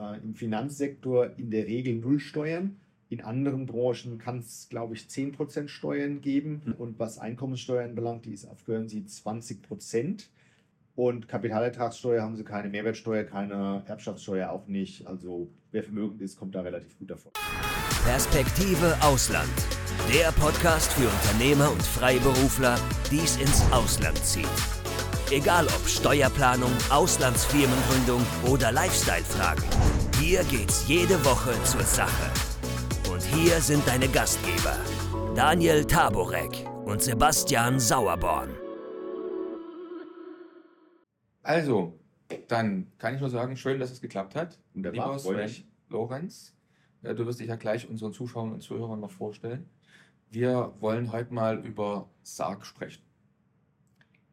äh, im Finanzsektor in der Regel null Steuern. In anderen Branchen kann es, glaube ich, 10% Steuern geben. Und was Einkommenssteuern belangt, die ist auf Guernsey 20%. Und Kapitalertragssteuer haben sie keine, Mehrwertsteuer, keine Erbschaftssteuer auch nicht. Also wer vermögend ist, kommt da relativ gut davon. Perspektive Ausland. Der Podcast für Unternehmer und Freiberufler, die es ins Ausland zieht. Egal ob Steuerplanung, Auslandsfirmengründung oder Lifestyle-Fragen. Hier geht's jede Woche zur Sache. Und hier sind deine Gastgeber, Daniel Taborek und Sebastian Sauerborn. Also, dann kann ich nur sagen, schön, dass es geklappt hat. Wunderbar, Lieber freue Sven Lorenz, äh, du wirst dich ja gleich unseren Zuschauern und Zuhörern noch vorstellen. Wir wollen heute mal über Sarg sprechen.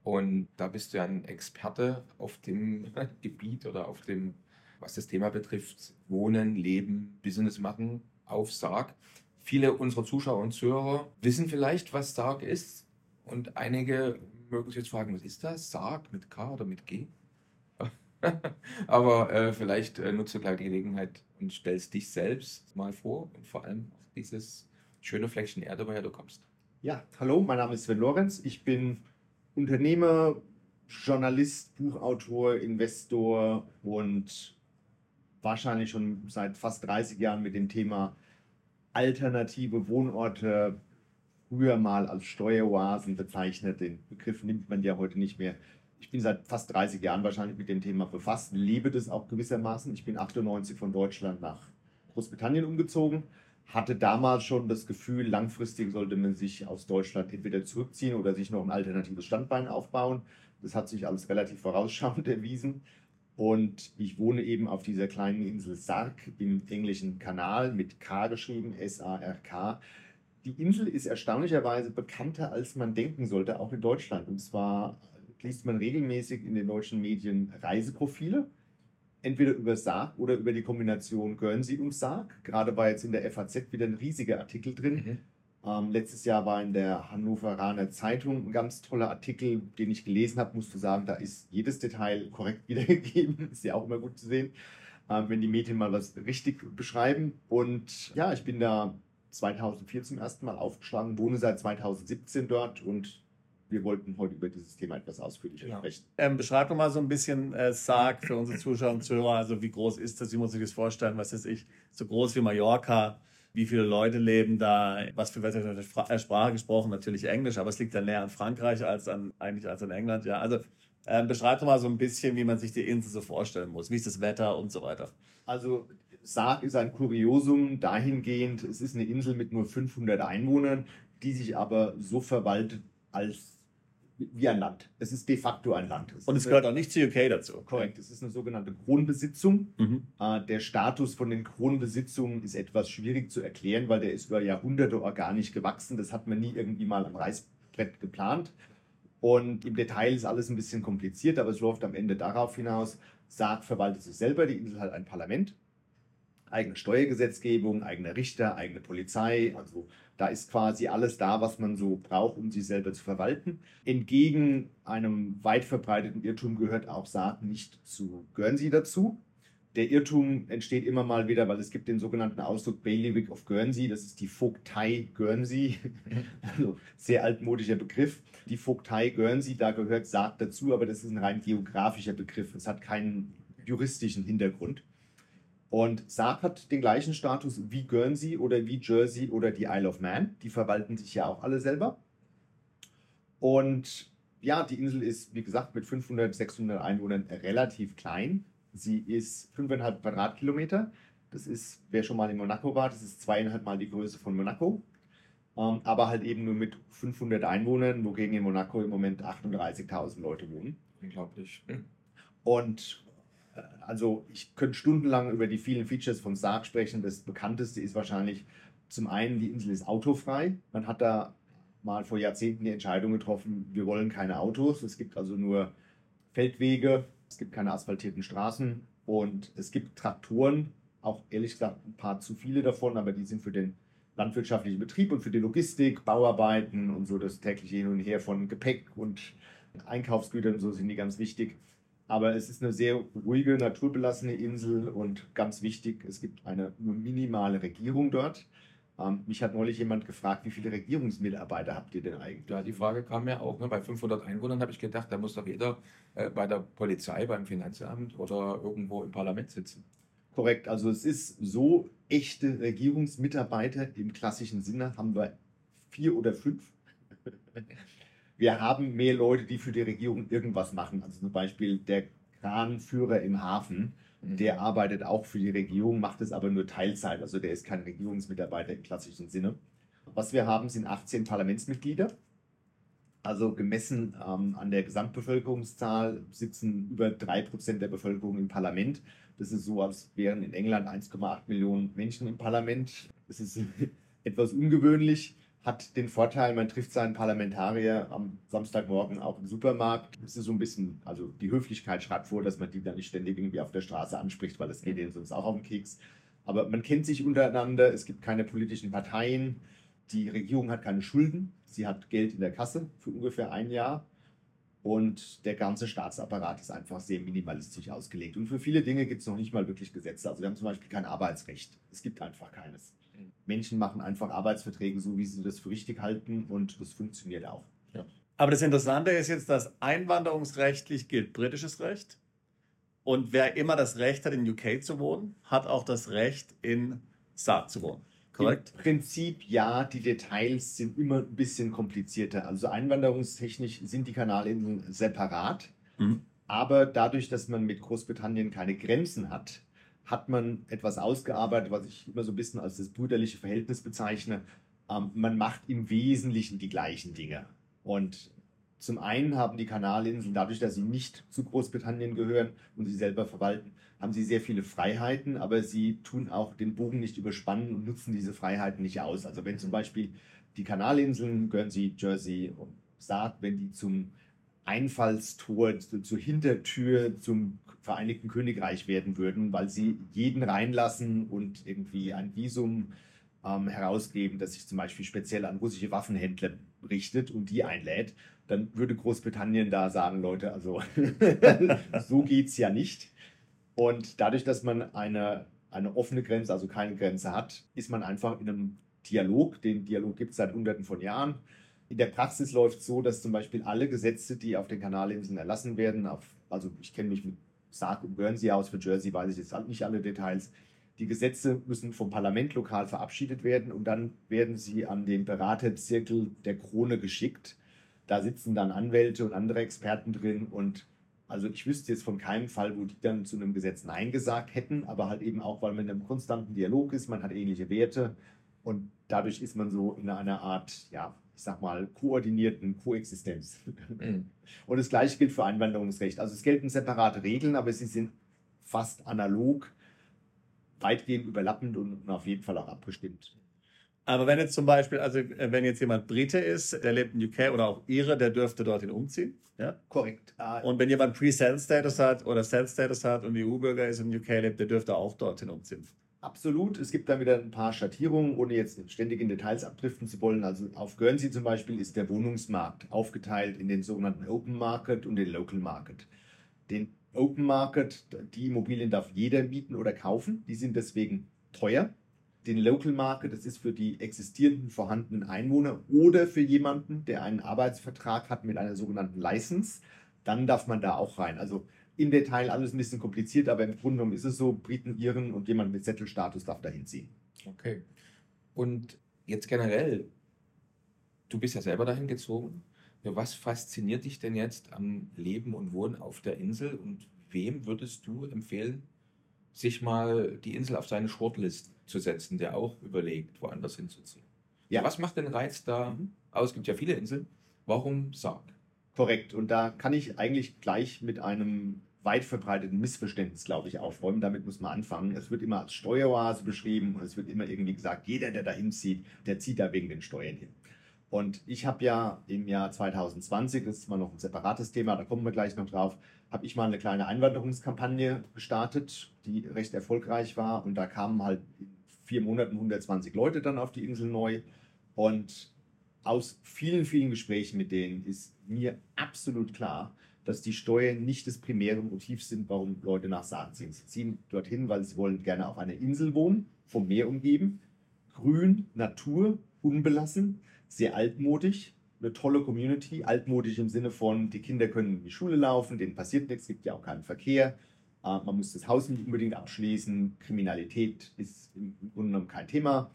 Und da bist du ja ein Experte auf dem Gebiet oder auf dem, was das Thema betrifft, Wohnen, Leben, Business machen auf Sarg. Viele unserer Zuschauer und Zuhörer wissen vielleicht, was Sarg ist. Und einige mögen sich jetzt fragen, was ist das? Sarg mit K oder mit G? Aber äh, vielleicht äh, nutzt du gleich die Gelegenheit und stellst dich selbst mal vor und vor allem dieses schöne Fleckchen Erde, woher du kommst. Ja, hallo, mein Name ist Sven Lorenz. Ich bin Unternehmer, Journalist, Buchautor, Investor und wahrscheinlich schon seit fast 30 Jahren mit dem Thema alternative Wohnorte, früher mal als Steueroasen bezeichnet. Den Begriff nimmt man ja heute nicht mehr. Ich bin seit fast 30 Jahren wahrscheinlich mit dem Thema befasst, lebe das auch gewissermaßen. Ich bin 98 von Deutschland nach Großbritannien umgezogen, hatte damals schon das Gefühl, langfristig sollte man sich aus Deutschland entweder zurückziehen oder sich noch ein alternatives Standbein aufbauen. Das hat sich alles relativ vorausschauend erwiesen. Und ich wohne eben auf dieser kleinen Insel Sark im englischen Kanal mit K geschrieben, S-A-R-K. Die Insel ist erstaunlicherweise bekannter, als man denken sollte, auch in Deutschland. Und zwar liest man regelmäßig in den deutschen Medien Reiseprofile, entweder über Sarg oder über die Kombination Guernsey und Sarg. Gerade war jetzt in der FAZ wieder ein riesiger Artikel drin. Ähm, letztes Jahr war in der Hannoveraner Zeitung ein ganz toller Artikel, den ich gelesen habe, musste sagen, da ist jedes Detail korrekt wiedergegeben. Ist ja auch immer gut zu sehen, ähm, wenn die Medien mal was richtig beschreiben. Und ja, ich bin da 2004 zum ersten Mal aufgeschlagen, wohne seit 2017 dort und wir wollten heute über dieses Thema etwas ausführlicher Genau. sprechen. Ähm, beschreib doch mal so ein bisschen äh, Sarg für unsere Zuschauer und Zuhörer. Also wie groß ist das? Wie muss ich das vorstellen? Was ist ich? So groß wie Mallorca? Wie viele Leute leben da? Was für welche äh, Sprache gesprochen? Natürlich Englisch, aber es liegt dann näher an Frankreich als an eigentlich als an England. Ja, also ähm, beschreib doch mal so ein bisschen, wie man sich die Insel so vorstellen muss. Wie ist das Wetter und so weiter. Also Sarg ist ein Kuriosum dahingehend, es ist eine Insel mit nur 500 Einwohnern, die sich aber so verwaltet als wie ein Land. Es ist de facto ein Land. Und es gehört auch nicht zu UK dazu. Korrekt, es ist eine sogenannte Kronbesitzung. Mhm. Äh, Der Status von den Kronbesitzungen ist etwas schwierig zu erklären, weil der ist über Jahrhunderte organisch gewachsen. Das hat man nie irgendwie mal am Reißbrett geplant. Und im Detail ist alles ein bisschen kompliziert, aber es läuft am Ende darauf hinaus, Sarg verwaltet sich selber, die Insel hat ein Parlament, eigene Steuergesetzgebung, eigene Richter, eigene Polizei. Also da ist quasi alles da, was man so braucht, um sich selber zu verwalten. Entgegen einem weit verbreiteten Irrtum gehört auch Sarg nicht zu Guernsey dazu. Der Irrtum entsteht immer mal wieder, weil es gibt den sogenannten Ausdruck Bailiwick of Guernsey. Das ist die Vogtei Guernsey. Also sehr altmodischer Begriff. Die Vogtei Guernsey, da gehört Sarg dazu, aber das ist ein rein geografischer Begriff. Es hat keinen juristischen Hintergrund. Und Sarg hat den gleichen Status wie Guernsey oder wie Jersey oder die Isle of Man. Die verwalten sich ja auch alle selber. Und ja, die Insel ist, wie gesagt, mit 500, 600 Einwohnern relativ klein. Sie ist 5,5 Quadratkilometer. Das ist, wer schon mal in Monaco war, das ist zweieinhalb Mal die Größe von Monaco. Ähm, aber halt eben nur mit 500 Einwohnern, wogegen in Monaco im Moment 38.000 Leute wohnen. Unglaublich. Und also ich könnte stundenlang über die vielen Features von Sarg sprechen. Das bekannteste ist wahrscheinlich zum einen, die Insel ist autofrei. Man hat da mal vor Jahrzehnten die Entscheidung getroffen, wir wollen keine Autos. Es gibt also nur Feldwege, es gibt keine asphaltierten Straßen und es gibt Traktoren, auch ehrlich gesagt ein paar zu viele davon, aber die sind für den landwirtschaftlichen Betrieb und für die Logistik, Bauarbeiten und so das tägliche Hin und Her von Gepäck und Einkaufsgütern, so sind die ganz wichtig. Aber es ist eine sehr ruhige, naturbelassene Insel und ganz wichtig, es gibt eine nur minimale Regierung dort. Ähm, mich hat neulich jemand gefragt, wie viele Regierungsmitarbeiter habt ihr denn eigentlich? Ja, die Frage kam mir auch. Ne? Bei 500 Einwohnern habe ich gedacht, da muss doch jeder äh, bei der Polizei, beim Finanzamt oder irgendwo im Parlament sitzen. Korrekt, also es ist so, echte Regierungsmitarbeiter im klassischen Sinne haben wir vier oder fünf. Wir haben mehr Leute, die für die Regierung irgendwas machen. Also zum Beispiel der Kranführer im Hafen, Mhm. der arbeitet auch für die Regierung, macht es aber nur Teilzeit. Also der ist kein Regierungsmitarbeiter im klassischen Sinne. Was wir haben, sind 18 Parlamentsmitglieder. Also gemessen ähm, an der Gesamtbevölkerungszahl sitzen über 3% der Bevölkerung im Parlament. Das ist so, als wären in England 1,8 Millionen Menschen im Parlament. Das ist etwas ungewöhnlich, hat den Vorteil, man trifft seinen Parlamentarier am Samstagmorgen auch im Supermarkt. Das ist so ein bisschen, also die Höflichkeit schreibt vor, dass man die dann nicht ständig irgendwie auf der Straße anspricht, weil das geht ihnen sonst auch auf den Keks. Aber man kennt sich untereinander, es gibt keine politischen Parteien, die Regierung hat keine Schulden, sie hat Geld in der Kasse für ungefähr ein Jahr. Und der ganze Staatsapparat ist einfach sehr minimalistisch ausgelegt. Und für viele Dinge gibt es noch nicht mal wirklich Gesetze. Also wir haben zum Beispiel kein Arbeitsrecht. Es gibt einfach keines. Menschen machen einfach Arbeitsverträge so, wie sie das für richtig halten und das funktioniert auch. Aber das Interessante ist jetzt, dass einwanderungsrechtlich gilt britisches Recht. Und wer immer das Recht hat, in UK zu wohnen, hat auch das Recht, in Saar zu wohnen. Korrekt? Im Prinzip ja, die Details sind immer ein bisschen komplizierter. Also einwanderungstechnisch sind die Kanalinseln separat, Mhm. aber dadurch, dass man mit Großbritannien keine Grenzen hat, hat man etwas ausgearbeitet, was ich immer so ein bisschen als das brüderliche Verhältnis bezeichne. Ähm, man macht im Wesentlichen die gleichen Dinge. Und zum einen haben die Kanalinseln, dadurch, dass sie nicht zu Großbritannien gehören und sie selber verwalten, haben sie sehr viele Freiheiten, aber sie tun auch den Bogen nicht überspannen und nutzen diese Freiheiten nicht aus. Also wenn zum Beispiel die Kanalinseln, Guernsey, Jersey und Saar, wenn die zum Einfallstor, zu- zur Hintertür zum Vereinigten Königreich werden würden, weil sie jeden reinlassen und irgendwie ein Visum ähm, herausgeben, das sich zum Beispiel speziell an russische Waffenhändler richtet und die einlädt, dann würde Großbritannien da sagen, Leute, also so geht's ja nicht. Und dadurch, dass man eine, eine offene Grenze, also keine Grenze hat, ist man einfach in einem Dialog. Den Dialog gibt es seit Hunderten von Jahren. In der Praxis läuft es so, dass zum Beispiel alle Gesetze, die auf den Kanalinseln erlassen werden, auf, also ich kenne mich mit Sark und Guernsey aus, für Jersey weiß ich jetzt halt nicht alle Details. Die Gesetze müssen vom Parlament lokal verabschiedet werden und dann werden sie an den Beraterzirkel der Krone geschickt. Da sitzen dann Anwälte und andere Experten drin und also ich wüsste jetzt von keinem Fall, wo die dann zu einem Gesetz Nein gesagt hätten, aber halt eben auch, weil man in einem konstanten Dialog ist, man hat ähnliche Werte und dadurch ist man so in einer Art, ja, ich sag mal, koordinierten Koexistenz. Mhm. Und das gleiche gilt für Einwanderungsrecht. Also es gelten separate Regeln, aber sie sind fast analog, weitgehend überlappend und auf jeden Fall auch abgestimmt. Aber wenn jetzt zum Beispiel, also äh, wenn jetzt jemand Brite ist, der lebt in UK oder auch Ire, der dürfte dorthin umziehen. Ja? Korrekt. Äh, Und wenn jemand Pre-Sale-Status hat oder Sale-Status hat und EU-Bürger ist und in UK lebt, der dürfte auch dorthin umziehen. Absolut. Es gibt da wieder ein paar Schattierungen, ohne jetzt ständig in Details abdriften zu wollen. Also auf Guernsey zum Beispiel ist der Wohnungsmarkt aufgeteilt in den sogenannten Open Market und den Local Market. Den Open Market, die Immobilien darf jeder mieten oder kaufen. Die sind deswegen teuer. Den Local Market, das ist für die existierenden vorhandenen Einwohner oder für jemanden, der einen Arbeitsvertrag hat mit einer sogenannten License. Dann darf man da auch rein. Also im Detail alles ein bisschen kompliziert, aber im Grunde genommen ist es so, Briten, Iren und jemand mit Zettelstatus darf da hinziehen. Okay. Und jetzt generell, du bist ja selber dahin gezogen. Was fasziniert dich denn jetzt am Leben und Wohnen auf der Insel und wem würdest du empfehlen, sich mal die Insel auf seine Shortlist zu setzen, der auch überlegt, woanders hinzuziehen? Ja. Was macht den Reiz da aus? Es gibt ja viele Inseln. Warum Sarg? Korrekt. Und da kann ich eigentlich gleich mit einem weit verbreiteten Missverständnis, glaube ich, aufräumen. Damit muss man anfangen. Es wird immer als Steueroase beschrieben und es wird immer irgendwie gesagt, jeder, der da hinzieht, der zieht da wegen den Steuern hin. Und ich habe ja im Jahr 2020, das ist mal noch ein separates Thema, da kommen wir gleich noch drauf, habe ich mal eine kleine Einwanderungskampagne gestartet, die recht erfolgreich war. Und da kamen halt in vier Monaten 120 Leute dann auf die Insel neu. Und aus vielen, vielen Gesprächen mit denen ist mir absolut klar, dass die Steuern nicht das primäre Motiv sind, warum Leute nach Saan ziehen. Sie ziehen dorthin, weil sie wollen gerne auf einer Insel wohnen, vom Meer umgeben, grün, Natur, unbelassen, sehr altmodisch, eine tolle Community, altmodisch im Sinne von, die Kinder können in die Schule laufen, denen passiert nichts, gibt ja auch keinen Verkehr, äh, man muss das Haus nicht unbedingt abschließen, Kriminalität ist im Grunde genommen kein Thema.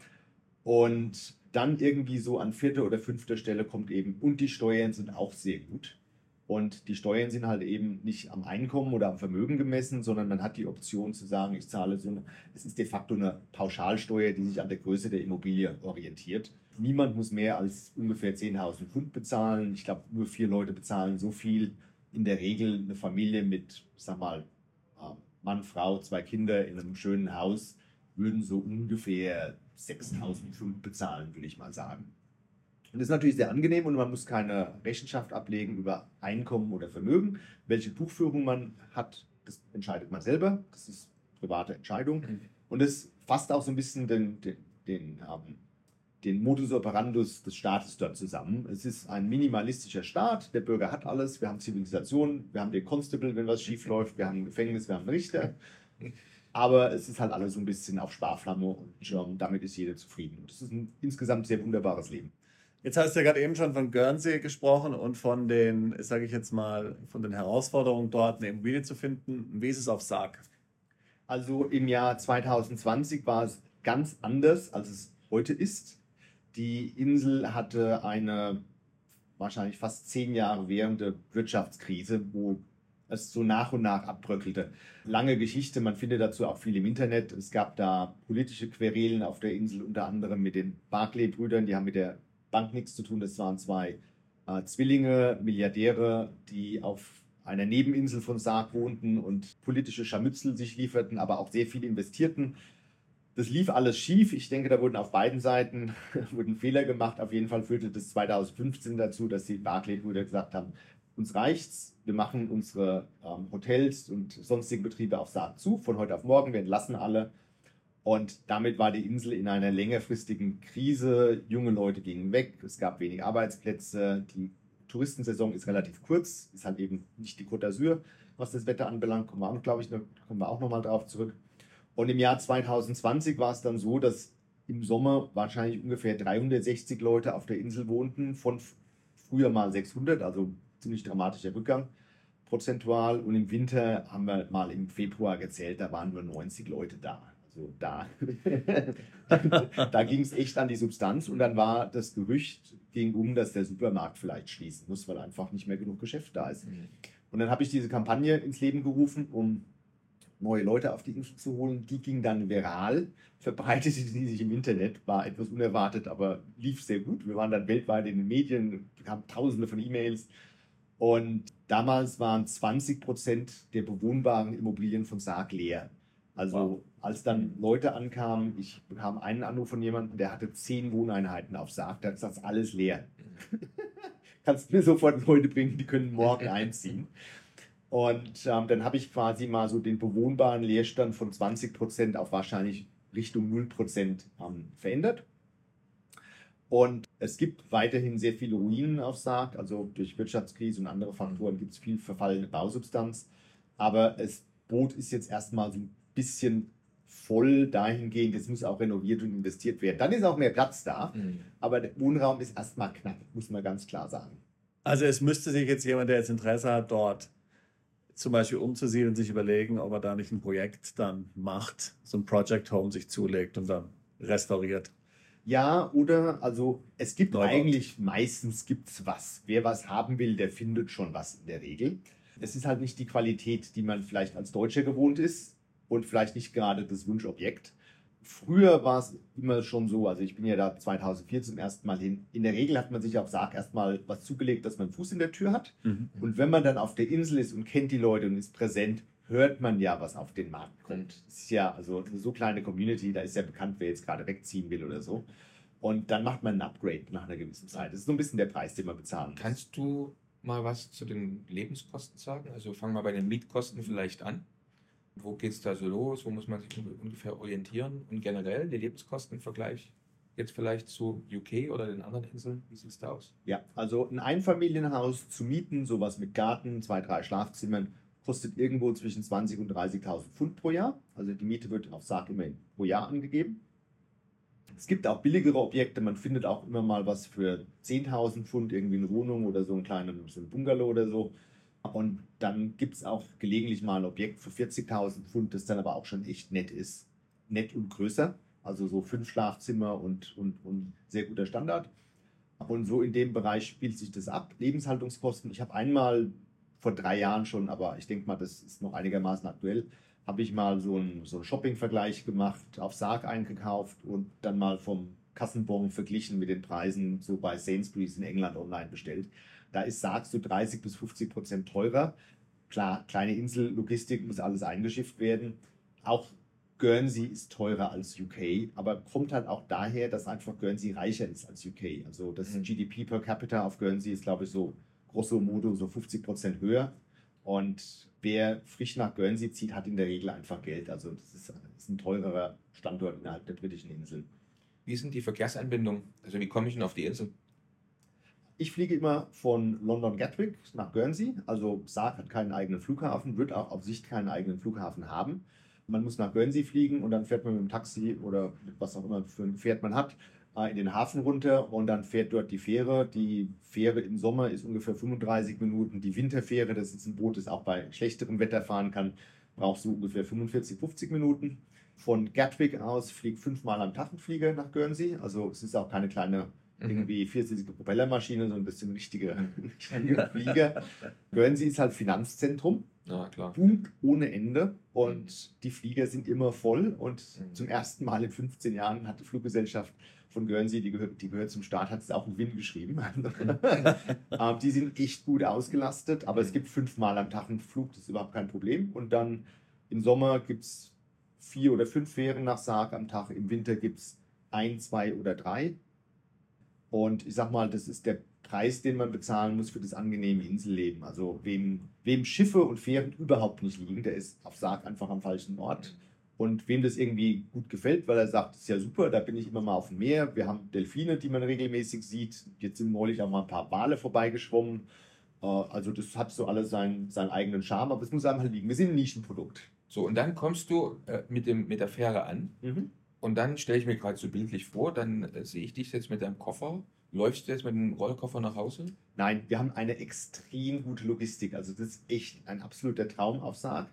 Und dann irgendwie so an vierter oder fünfter Stelle kommt eben, und die Steuern sind auch sehr gut. Und die Steuern sind halt eben nicht am Einkommen oder am Vermögen gemessen, sondern man hat die Option zu sagen, ich zahle so eine, es ist de facto eine Pauschalsteuer, die sich an der Größe der Immobilie orientiert. Niemand muss mehr als ungefähr 10.000 Pfund bezahlen. Ich glaube, nur vier Leute bezahlen so viel. In der Regel eine Familie mit, sag mal, ähm, Mann, Frau, zwei Kinder in einem schönen Haus würden so ungefähr 6.000 Pfund bezahlen, würde ich mal sagen. Und das ist natürlich sehr angenehm und man muss keine Rechenschaft ablegen über Einkommen oder Vermögen. Welche Buchführung man hat, das entscheidet man selber. Das ist private Entscheidung. Mhm. Und es fasst auch so ein bisschen den, den, den, ähm, den Modus operandus des Staates dort zusammen. Es ist ein minimalistischer Staat. Der Bürger hat alles. Wir haben Zivilisation, wir haben den Constable, wenn was schief läuft, wir haben ein Gefängnis, wir haben einen Richter. Aber es ist halt alles so ein bisschen auf Sparflamme und ähm, damit ist jeder zufrieden. Und das ist ein insgesamt sehr wunderbares Leben. Jetzt hast du ja gerade eben schon von Guernsey gesprochen und von den, sage ich jetzt mal, von den Herausforderungen dort eine Immobilie zu finden. Wie ist es auf Sarg? Also im Jahr 2020 war es ganz anders, als es heute ist. Die Insel hatte eine wahrscheinlich fast zehn Jahre währende Wirtschaftskrise, wo es so nach und nach abbröckelte. Lange Geschichte, man findet dazu auch viel im Internet. Es gab da politische Querelen auf der Insel, unter anderem mit den Barclay-Brüdern, die haben mit der Bank nichts zu tun. Das waren zwei äh, Zwillinge, Milliardäre, die auf einer Nebeninsel von Sarg wohnten und politische Scharmützel sich lieferten, aber auch sehr viel investierten. Das lief alles schief. Ich denke, da wurden auf beiden Seiten wurden Fehler gemacht. Auf jeden Fall führte das 2015 dazu, dass die Barclay-Brüder gesagt haben, uns reicht's, wir machen unsere ähm, Hotels und sonstigen Betriebe auf Sarg zu, von heute auf morgen, wir entlassen alle und damit war die Insel in einer längerfristigen Krise. Junge Leute gingen weg, es gab wenig Arbeitsplätze, die Touristensaison ist relativ kurz, ist halt eben nicht die Côte d'Azur, was das Wetter anbelangt. Kommen wir auch, glaube ich, kommen wir auch nochmal drauf zurück. Und im Jahr 2020 war es dann so, dass im Sommer wahrscheinlich ungefähr 360 Leute auf der Insel wohnten, von früher mal 600, also ziemlich dramatischer Rückgang prozentual. Und im Winter haben wir mal im Februar gezählt, da waren nur 90 Leute da. So, da. da ging es echt an die Substanz und dann war das Gerücht ging um, dass der Supermarkt vielleicht schließen muss, weil einfach nicht mehr genug Geschäft da ist. Mhm. Und dann habe ich diese Kampagne ins Leben gerufen, um neue Leute auf die Insel zu holen. Die ging dann viral, verbreitete sie sich im Internet, war etwas unerwartet, aber lief sehr gut. Wir waren dann weltweit in den Medien, haben tausende von E-Mails. Und damals waren 20 Prozent der bewohnbaren Immobilien von Sarg leer. Also wow. als dann Leute ankamen, ich bekam einen Anruf von jemandem, der hatte zehn Wohneinheiten auf Sarg, der hat gesagt, alles leer. Kannst mir sofort Leute bringen, die können morgen einziehen. Und ähm, dann habe ich quasi mal so den bewohnbaren Leerstand von 20 Prozent auf wahrscheinlich Richtung 0 Prozent ähm, verändert. Und es gibt weiterhin sehr viele Ruinen auf Sarg, also durch Wirtschaftskrise und andere Faktoren gibt es viel verfallene Bausubstanz. Aber das Boot ist jetzt erstmal so ein bisschen voll dahingehend, es muss auch renoviert und investiert werden. Dann ist auch mehr Platz da, mhm. aber der Wohnraum ist erstmal knapp, muss man ganz klar sagen. Also es müsste sich jetzt jemand, der jetzt Interesse hat, dort zum Beispiel umzusiedeln, sich überlegen, ob er da nicht ein Projekt dann macht, so ein Project Home sich zulegt und dann restauriert. Ja, oder also es gibt Neubau. eigentlich meistens gibt's was. Wer was haben will, der findet schon was in der Regel. Es ist halt nicht die Qualität, die man vielleicht als Deutscher gewohnt ist und vielleicht nicht gerade das Wunschobjekt. Früher war es immer schon so, also ich bin ja da 2004 zum ersten Mal hin. In der Regel hat man sich auf Sarg erstmal was zugelegt, dass man Fuß in der Tür hat. Mhm. Und wenn man dann auf der Insel ist und kennt die Leute und ist präsent, hört man ja, was auf den Markt kommt. Es ist ja also eine so kleine Community, da ist ja bekannt, wer jetzt gerade wegziehen will oder so. Und dann macht man ein Upgrade nach einer gewissen Zeit. Das ist so ein bisschen der Preis, den man bezahlen muss. Kannst du mal was zu den Lebenskosten sagen? Also fangen wir bei den Mietkosten vielleicht an. Wo geht es da so los? Wo muss man sich ungefähr orientieren? Und generell der Lebenskostenvergleich? jetzt vielleicht zu UK oder den anderen Inseln? Wie sieht es da aus? Ja, also ein Einfamilienhaus zu mieten, sowas mit Garten, zwei, drei Schlafzimmern, kostet irgendwo zwischen 20.000 und 30.000 Pfund pro Jahr. Also die Miete wird auf Sarg immer pro Jahr angegeben. Es gibt auch billigere Objekte, man findet auch immer mal was für 10.000 Pfund, irgendwie eine Wohnung oder so einen kleinen so ein Bungalow oder so. Und dann gibt es auch gelegentlich mal ein Objekt für 40.000 Pfund, das dann aber auch schon echt nett ist. Nett und größer. Also so fünf Schlafzimmer und, und, und sehr guter Standard. Und so in dem Bereich spielt sich das ab. Lebenshaltungskosten. Ich habe einmal vor drei Jahren schon, aber ich denke mal, das ist noch einigermaßen aktuell, habe ich mal so einen, so einen Shopping-Vergleich gemacht, auf Sarg eingekauft und dann mal vom Kassenbon verglichen mit den Preisen so bei Sainsbury's in England online bestellt. Da ist Sarg so 30 bis 50 Prozent teurer. Klar, kleine Insel, Logistik muss alles eingeschifft werden. Auch Guernsey ist teurer als UK, aber kommt halt auch daher, dass einfach Guernsey reicher ist als UK. Also das mhm. GDP per capita auf Guernsey ist, glaube ich, so grosso modo so 50 Prozent höher. Und wer frisch nach Guernsey zieht, hat in der Regel einfach Geld. Also das ist, ist ein teurerer Standort innerhalb der britischen Inseln. Wie sind die Verkehrsanbindungen? Also wie komme ich denn auf die Insel? Ich fliege immer von London Gatwick nach Guernsey. Also Sark hat keinen eigenen Flughafen, wird auch auf Sicht keinen eigenen Flughafen haben. Man muss nach Guernsey fliegen und dann fährt man mit dem Taxi oder was auch immer für ein Pferd man hat äh, in den Hafen runter und dann fährt dort die Fähre. Die Fähre im Sommer ist ungefähr 35 Minuten. Die Winterfähre, das ist ein Boot, das auch bei schlechterem Wetter fahren kann, braucht so ungefähr 45, 50 Minuten. Von Gatwick aus fliegt fünfmal am Tag nach Guernsey. Also es ist auch keine kleine mhm. irgendwie viersitzige Propellermaschine, sondern das sind richtige, Flieger. Guernsey ist halt Finanzzentrum. Ja, klar. Boomt ohne Ende und mhm. die Flieger sind immer voll. Und mhm. zum ersten Mal in 15 Jahren hat die Fluggesellschaft von Guernsey, die gehört, die gehört zum Staat, hat es auch einen Win geschrieben. ähm, die sind echt gut ausgelastet, aber es mhm. gibt fünfmal am Tag einen Flug, das ist überhaupt kein Problem. Und dann im Sommer gibt es vier oder fünf Fähren nach Sarg am Tag, im Winter gibt es ein, zwei oder drei. Und ich sag mal, das ist der Preis, den man bezahlen muss für das angenehme Inselleben. Also wem, wem Schiffe und Fähren überhaupt nicht liegen, der ist auf Sarg einfach am falschen Ort. Und wem das irgendwie gut gefällt, weil er sagt, das ist ja super, da bin ich immer mal auf dem Meer. Wir haben Delfine, die man regelmäßig sieht. Jetzt sind neulich auch mal ein paar Wale vorbeigeschwommen. Äh, also das hat so alles seinen, seinen eigenen Charme, aber es muss einfach liegen. Wir sind ein Nischenprodukt. So, und dann kommst du äh, mit, dem, mit der Fähre an. Mhm. Und dann stelle ich mir gerade so bildlich vor, dann äh, sehe ich dich jetzt mit deinem Koffer Läufst du jetzt mit dem Rollkoffer nach Hause? Nein, wir haben eine extrem gute Logistik. Also das ist echt ein absoluter Traum auf Sarg.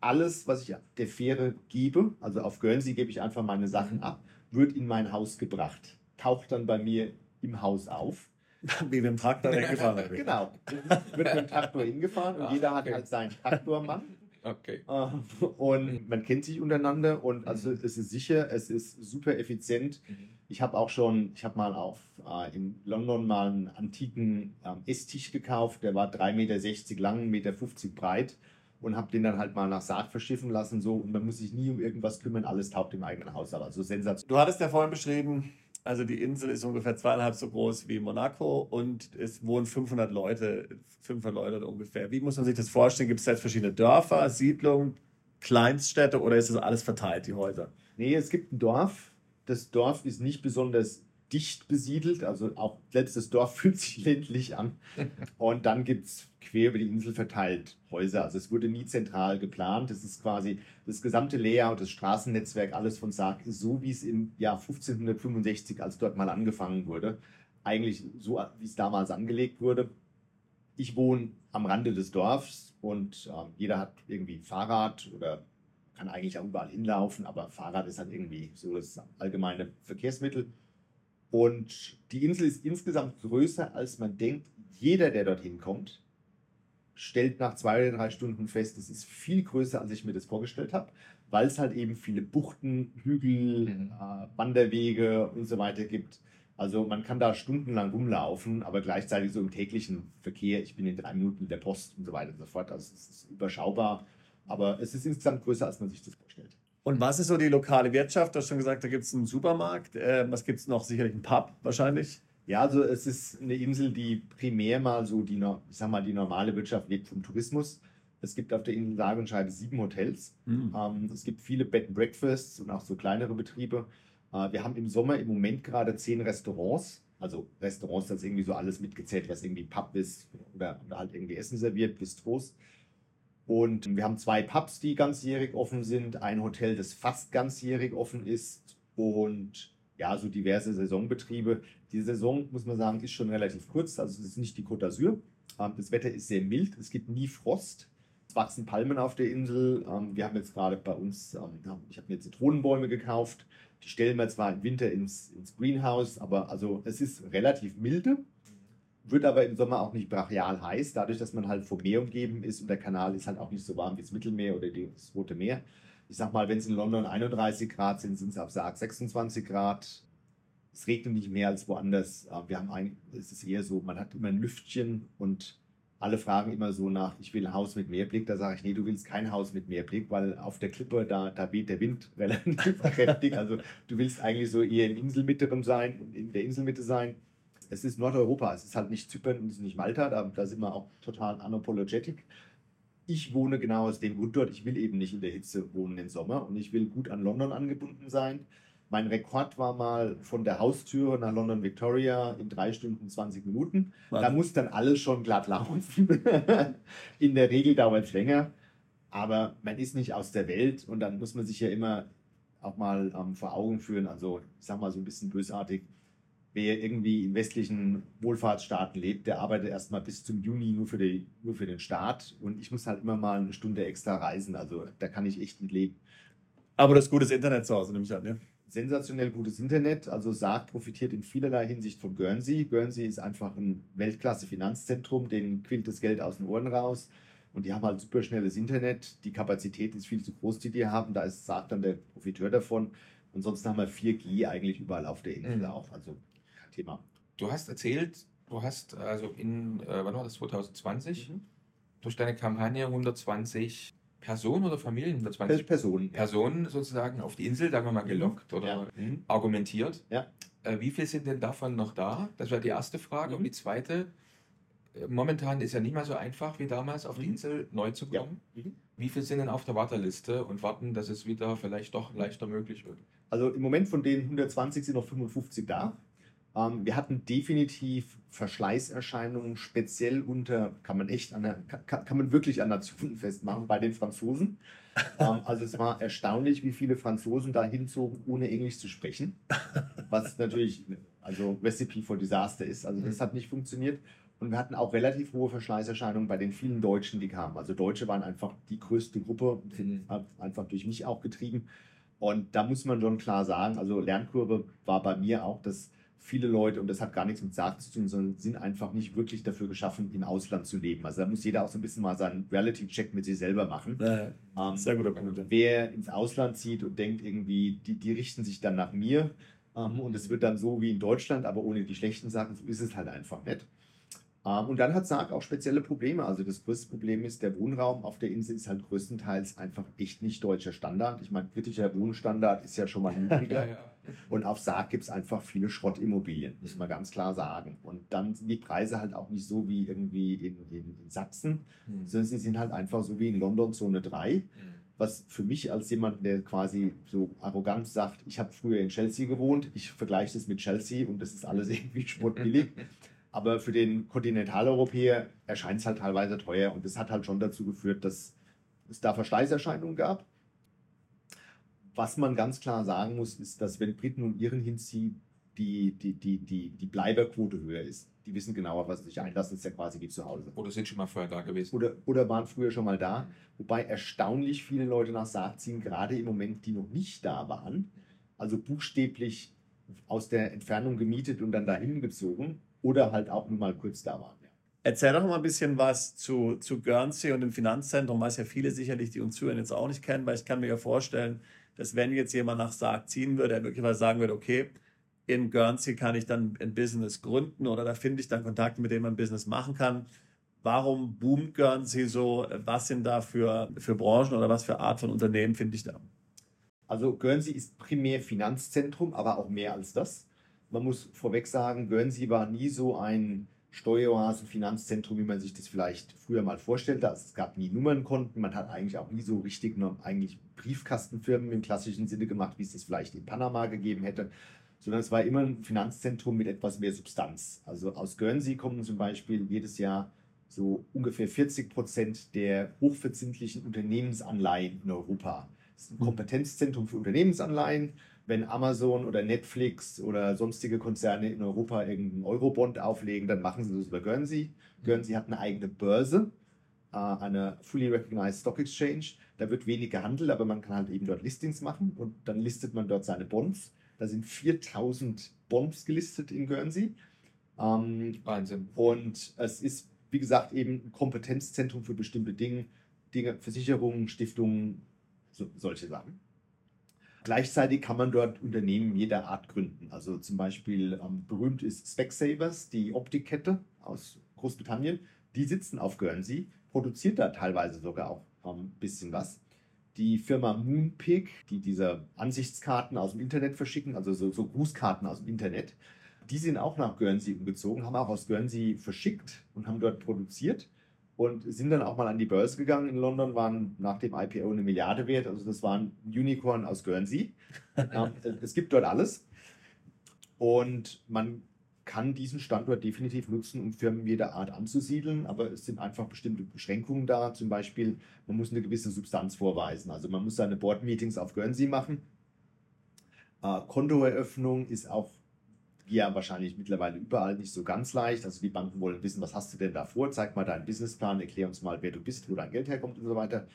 Alles, was ich der Fähre gebe, also auf Guernsey gebe ich einfach meine Sachen ab, wird in mein Haus gebracht. Taucht dann bei mir im Haus auf. Wie mit dem Traktor hingefahren. genau. Wird mit dem Traktor hingefahren und ah, jeder hat halt seinen Traktormann. Okay. Äh, und man kennt sich untereinander und also mhm. es ist sicher, es ist super effizient. Mhm. Ich habe auch schon, ich habe mal auf äh, in London mal einen antiken ähm, Esstisch gekauft, der war 3,60 Meter lang, 1,50 Meter breit und habe den dann halt mal nach Saat verschiffen lassen so und man muss sich nie um irgendwas kümmern, alles taubt im eigenen Haus. Also Sensation. Du hattest ja vorhin beschrieben, also die Insel ist ungefähr zweieinhalb so groß wie Monaco und es wohnen 500 Leute, 500 Leute ungefähr. Wie muss man sich das vorstellen? Gibt es jetzt verschiedene Dörfer, Siedlungen, Kleinststädte oder ist das alles verteilt, die Häuser? Nee, es gibt ein Dorf. Das Dorf ist nicht besonders dicht besiedelt, also auch selbst das Dorf fühlt sich ländlich an. Und dann gibt es quer über die Insel verteilt Häuser. Also es wurde nie zentral geplant. Es ist quasi das gesamte Layout, das Straßennetzwerk, alles von Sarg so, wie es im Jahr 1565, als dort mal angefangen wurde, eigentlich so, wie es damals angelegt wurde. Ich wohne am Rande des Dorfs und äh, jeder hat irgendwie Fahrrad oder kann eigentlich auch überall hinlaufen, aber Fahrrad ist halt irgendwie so das allgemeine Verkehrsmittel. Und die Insel ist insgesamt größer, als man denkt. Jeder, der dorthin kommt, stellt nach zwei oder drei Stunden fest, es ist viel größer, als ich mir das vorgestellt habe, weil es halt eben viele Buchten, Hügel, mhm. äh, Wanderwege und so weiter gibt. Also man kann da stundenlang rumlaufen, aber gleichzeitig so im täglichen Verkehr, ich bin in drei Minuten der Post und so weiter und so fort. Also es ist überschaubar, aber es ist insgesamt größer, als man sich das. Und was ist so die lokale Wirtschaft? Du hast schon gesagt, da gibt es einen Supermarkt. Äh, was gibt es noch? Sicherlich einen Pub wahrscheinlich. Ja, also es ist eine Insel, die primär mal so die, ich sag mal, die normale Wirtschaft lebt vom Tourismus. Es gibt auf der Insel sage sieben Hotels. Mhm. Ähm, es gibt viele Bed and Breakfasts und auch so kleinere Betriebe. Äh, wir haben im Sommer im Moment gerade zehn Restaurants. Also Restaurants, das irgendwie so alles mitgezählt, was irgendwie Pub ist oder, oder halt irgendwie Essen serviert, Bistros. Und wir haben zwei Pubs, die ganzjährig offen sind, ein Hotel, das fast ganzjährig offen ist und ja, so diverse Saisonbetriebe. Die Saison, muss man sagen, ist schon relativ kurz. Also es ist nicht die Côte d'Azur. Ähm, das Wetter ist sehr mild. Es gibt nie Frost. Es wachsen Palmen auf der Insel. Ähm, wir haben jetzt gerade bei uns, ähm, ich habe mir Zitronenbäume gekauft. Die stellen wir zwar im Winter ins, ins Greenhouse, aber also es ist relativ milde. Wird aber im Sommer auch nicht brachial heiß, dadurch, dass man halt vom Meer umgeben ist und der Kanal ist halt auch nicht so warm wie das Mittelmeer oder das Rote Meer. Ich sag mal, wenn es in London 31 Grad sind, sind es auf Sarg 26 Grad. Es regnet nicht mehr als woanders. Wir haben ein, es ist eher so, man hat immer ein Lüftchen und alle fragen immer so nach, ich will ein Haus mit Meerblick. Da sage ich, nee, du willst kein Haus mit Meerblick, weil auf der Klippe, da, da weht der Wind relativ kräftig. Also du willst eigentlich so eher in Inselmitte sein, in der Inselmitte sein es ist Nordeuropa, es ist halt nicht Zypern und es ist nicht Malta, da, da sind wir auch total unapologetic. Ich wohne genau aus dem Grund dort, ich will eben nicht in der Hitze wohnen im Sommer und ich will gut an London angebunden sein. Mein Rekord war mal von der Haustür nach London Victoria in drei Stunden 20 Minuten. Warte. Da muss dann alles schon glatt laufen. in der Regel dauert es länger, aber man ist nicht aus der Welt und dann muss man sich ja immer auch mal ähm, vor Augen führen, also ich sag mal so ein bisschen bösartig, wer irgendwie in westlichen Wohlfahrtsstaaten lebt, der arbeitet erstmal bis zum Juni nur für, die, nur für den Staat und ich muss halt immer mal eine Stunde extra reisen. Also da kann ich echt mit leben. Aber das gutes Internet zu Hause, nehme ich an, ja? Sensationell gutes Internet. Also Sarg profitiert in vielerlei Hinsicht von Guernsey. Guernsey ist einfach ein Weltklasse-Finanzzentrum, denen quillt das Geld aus den Ohren raus. Und die haben halt super schnelles Internet. Die Kapazität ist viel zu groß, die die haben. Da ist Sarg dann der Profiteur davon. Und sonst haben wir 4G eigentlich überall auf der Insel mhm. auch. Also Thema. Du hast erzählt, du hast also in, äh, wann war das, 2020, mhm. durch deine Kampagne 120 Personen oder Familien, 120 Personen, Personen sozusagen auf die Insel, sagen wir mal, gelockt oder ja. Mhm. argumentiert. Ja. Äh, wie viele sind denn davon noch da? Das wäre die erste Frage. Mhm. Und die zweite, äh, momentan ist ja nicht mehr so einfach wie damals auf die mhm. Insel neu zu kommen. Ja. Mhm. Wie viele sind denn auf der Warteliste und warten, dass es wieder vielleicht doch leichter möglich wird? Also im Moment von den 120 sind noch 55 da. Ähm, wir hatten definitiv Verschleißerscheinungen, speziell unter, kann man echt an der, kann, kann man wirklich an Nationen festmachen, bei den Franzosen. ähm, also es war erstaunlich, wie viele Franzosen da hinzogen, ohne Englisch zu sprechen. Was natürlich, also Recipe for Disaster ist. Also das hat nicht funktioniert. Und wir hatten auch relativ hohe Verschleißerscheinungen bei den vielen Deutschen, die kamen. Also Deutsche waren einfach die größte Gruppe, sind einfach durch mich auch getrieben. Und da muss man schon klar sagen, also Lernkurve war bei mir auch, dass viele Leute, und das hat gar nichts mit Sarg zu tun, sondern sind einfach nicht wirklich dafür geschaffen, im Ausland zu leben. Also da muss jeder auch so ein bisschen mal seinen Reality-Check mit sich selber machen. Ja, ähm, sehr guter Punkt. Wer ins Ausland zieht und denkt irgendwie, die, die richten sich dann nach mir ähm, und es wird dann so wie in Deutschland, aber ohne die schlechten Sachen, so ist es halt einfach nicht. Ähm, und dann hat Sarg auch spezielle Probleme. Also das größte Problem ist, der Wohnraum auf der Insel ist halt größtenteils einfach echt nicht deutscher Standard. Ich meine, britischer Wohnstandard ist ja schon mal niedriger. ja, ja. Und auf Sarg gibt es einfach viele Schrottimmobilien, muss man ganz klar sagen. Und dann sind die Preise halt auch nicht so wie irgendwie in, in, in Sachsen, mhm. sondern sie sind halt einfach so wie in London Zone 3. Mhm. Was für mich als jemand, der quasi so arrogant sagt, ich habe früher in Chelsea gewohnt, ich vergleiche das mit Chelsea und das ist alles irgendwie sportbillig. Aber für den Kontinentaleuropäer erscheint es halt teilweise teuer und das hat halt schon dazu geführt, dass es da Verschleißerscheinungen gab was man ganz klar sagen muss, ist, dass wenn Briten und Iren hinziehen, die, die, die, die, die Bleiberquote höher ist. Die wissen genauer, was sie sich einlassen, ist ja quasi wie zu Hause. Oder sind schon mal vorher da gewesen. Oder, oder waren früher schon mal da. Wobei erstaunlich viele Leute nach Saar ziehen, gerade im Moment, die noch nicht da waren. Also buchstäblich aus der Entfernung gemietet und dann dahin gezogen. Oder halt auch nur mal kurz da waren. Erzähl doch mal ein bisschen was zu, zu Guernsey und dem Finanzzentrum, was ja viele sicherlich, die uns zuhören, jetzt auch nicht kennen, weil ich kann mir ja vorstellen, dass wenn jetzt jemand nach Sarg ziehen würde, er möglicherweise sagen würde, okay, in Guernsey kann ich dann ein Business gründen oder da finde ich dann Kontakte, mit denen man ein Business machen kann. Warum boomt Guernsey so? Was sind da für, für Branchen oder was für Art von Unternehmen finde ich da? Also Guernsey ist primär Finanzzentrum, aber auch mehr als das. Man muss vorweg sagen, Guernsey war nie so ein Steueroasen, Finanzzentrum, wie man sich das vielleicht früher mal vorstellte. Also es gab nie Nummernkonten, man hat eigentlich auch nie so richtig nur eigentlich Briefkastenfirmen im klassischen Sinne gemacht, wie es das vielleicht in Panama gegeben hätte, sondern es war immer ein Finanzzentrum mit etwas mehr Substanz. Also aus Guernsey kommen zum Beispiel jedes Jahr so ungefähr 40 Prozent der hochverzinslichen Unternehmensanleihen in Europa. Das ist ein Kompetenzzentrum für Unternehmensanleihen wenn Amazon oder Netflix oder sonstige Konzerne in Europa irgendeinen Eurobond auflegen, dann machen sie das über Guernsey. Guernsey hat eine eigene Börse, äh, eine fully recognized Stock Exchange. Da wird wenig gehandelt, aber man kann halt eben dort Listings machen und dann listet man dort seine Bonds. Da sind 4000 Bonds gelistet in Guernsey. Ähm, Wahnsinn. Und es ist, wie gesagt, eben ein Kompetenzzentrum für bestimmte Dinge, Dinge Versicherungen, Stiftungen, so, solche Sachen. Gleichzeitig kann man dort Unternehmen jeder Art gründen. Also zum Beispiel ähm, berühmt ist Specsavers, die Optikkette aus Großbritannien. Die sitzen auf Guernsey, produziert da teilweise sogar auch ein ähm, bisschen was. Die Firma Moonpig, die diese Ansichtskarten aus dem Internet verschicken, also so, so Grußkarten aus dem Internet, die sind auch nach Guernsey umgezogen, haben auch aus Guernsey verschickt und haben dort produziert und sind dann auch mal an die Börse gegangen in London, waren nach dem IPO eine Milliarde wert. Also das war ein Unicorn aus Guernsey. ja, es gibt dort alles. Und man kann diesen Standort definitiv nutzen, um Firmen jeder Art anzusiedeln, aber es sind einfach bestimmte Beschränkungen da. Zum Beispiel, man muss eine gewisse Substanz vorweisen. Also man muss seine Board-Meetings auf Guernsey machen. Äh, Kontoeröffnung ist auch ja wahrscheinlich mittlerweile überall nicht so ganz leicht. Also die Banken wollen wissen, was hast du denn da vor? Zeig mal deinen Businessplan, erklär uns mal, wer du bist, wo dein Geld herkommt und so weiter.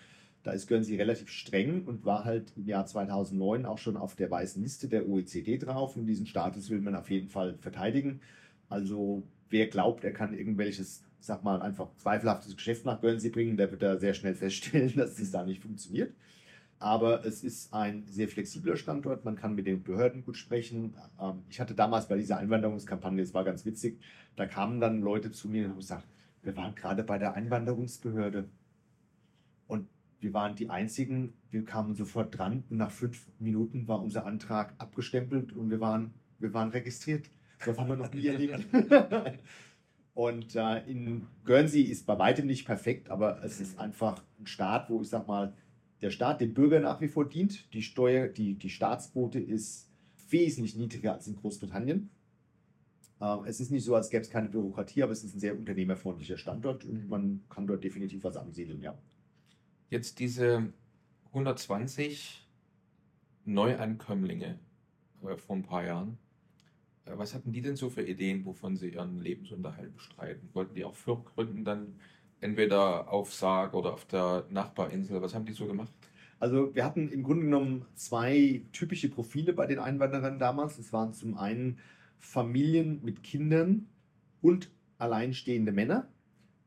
Da ist Guernsey relativ streng und war halt im Jahr 2009 auch schon auf der weißen Liste der OECD drauf. Und diesen Status will man auf jeden Fall verteidigen. Also wer glaubt, er kann irgendwelches, sag mal, einfach zweifelhaftes Geschäft nach Guernsey bringen, der wird da sehr schnell feststellen, dass das da nicht funktioniert. Aber es ist ein sehr flexibler Standort. Man kann mit den Behörden gut sprechen. Ähm, ich hatte damals bei dieser Einwanderungskampagne, es war ganz witzig, da kamen dann Leute zu mir und haben gesagt, wir waren gerade bei der Einwanderungsbehörde. Und wir waren die Einzigen, wir kamen sofort dran und nach fünf Minuten war unser Antrag abgestempelt und wir waren, wir waren registriert. Das haben wir noch nie erlebt. Und äh, in Guernsey ist bei weitem nicht perfekt, aber es ist einfach ein Staat, wo ich sag mal, der Staat dem Bürger nach wie vor dient. Die Steuer, die, die Staatsquote ist wesentlich niedriger als in Großbritannien. Ähm, es ist nicht so, als gäbe es keine Bürokratie, aber es ist ein sehr unternehmerfreundlicher Standort und man kann dort definitiv was ansiedeln, ja. Jetzt diese 120 Neuankömmlinge äh, vor ein paar Jahren. Äh, was hatten die denn so für Ideen, wovon sie ihren Lebensunterhalt bestreiten? Wollten die auch Firmen gründen dann entweder auf Sarg oder auf der Nachbarinsel? Was haben die so gemacht? Also wir hatten im Grunde genommen zwei typische Profile bei den Einwanderern damals. Es waren zum einen Familien mit Kindern und alleinstehende Männer.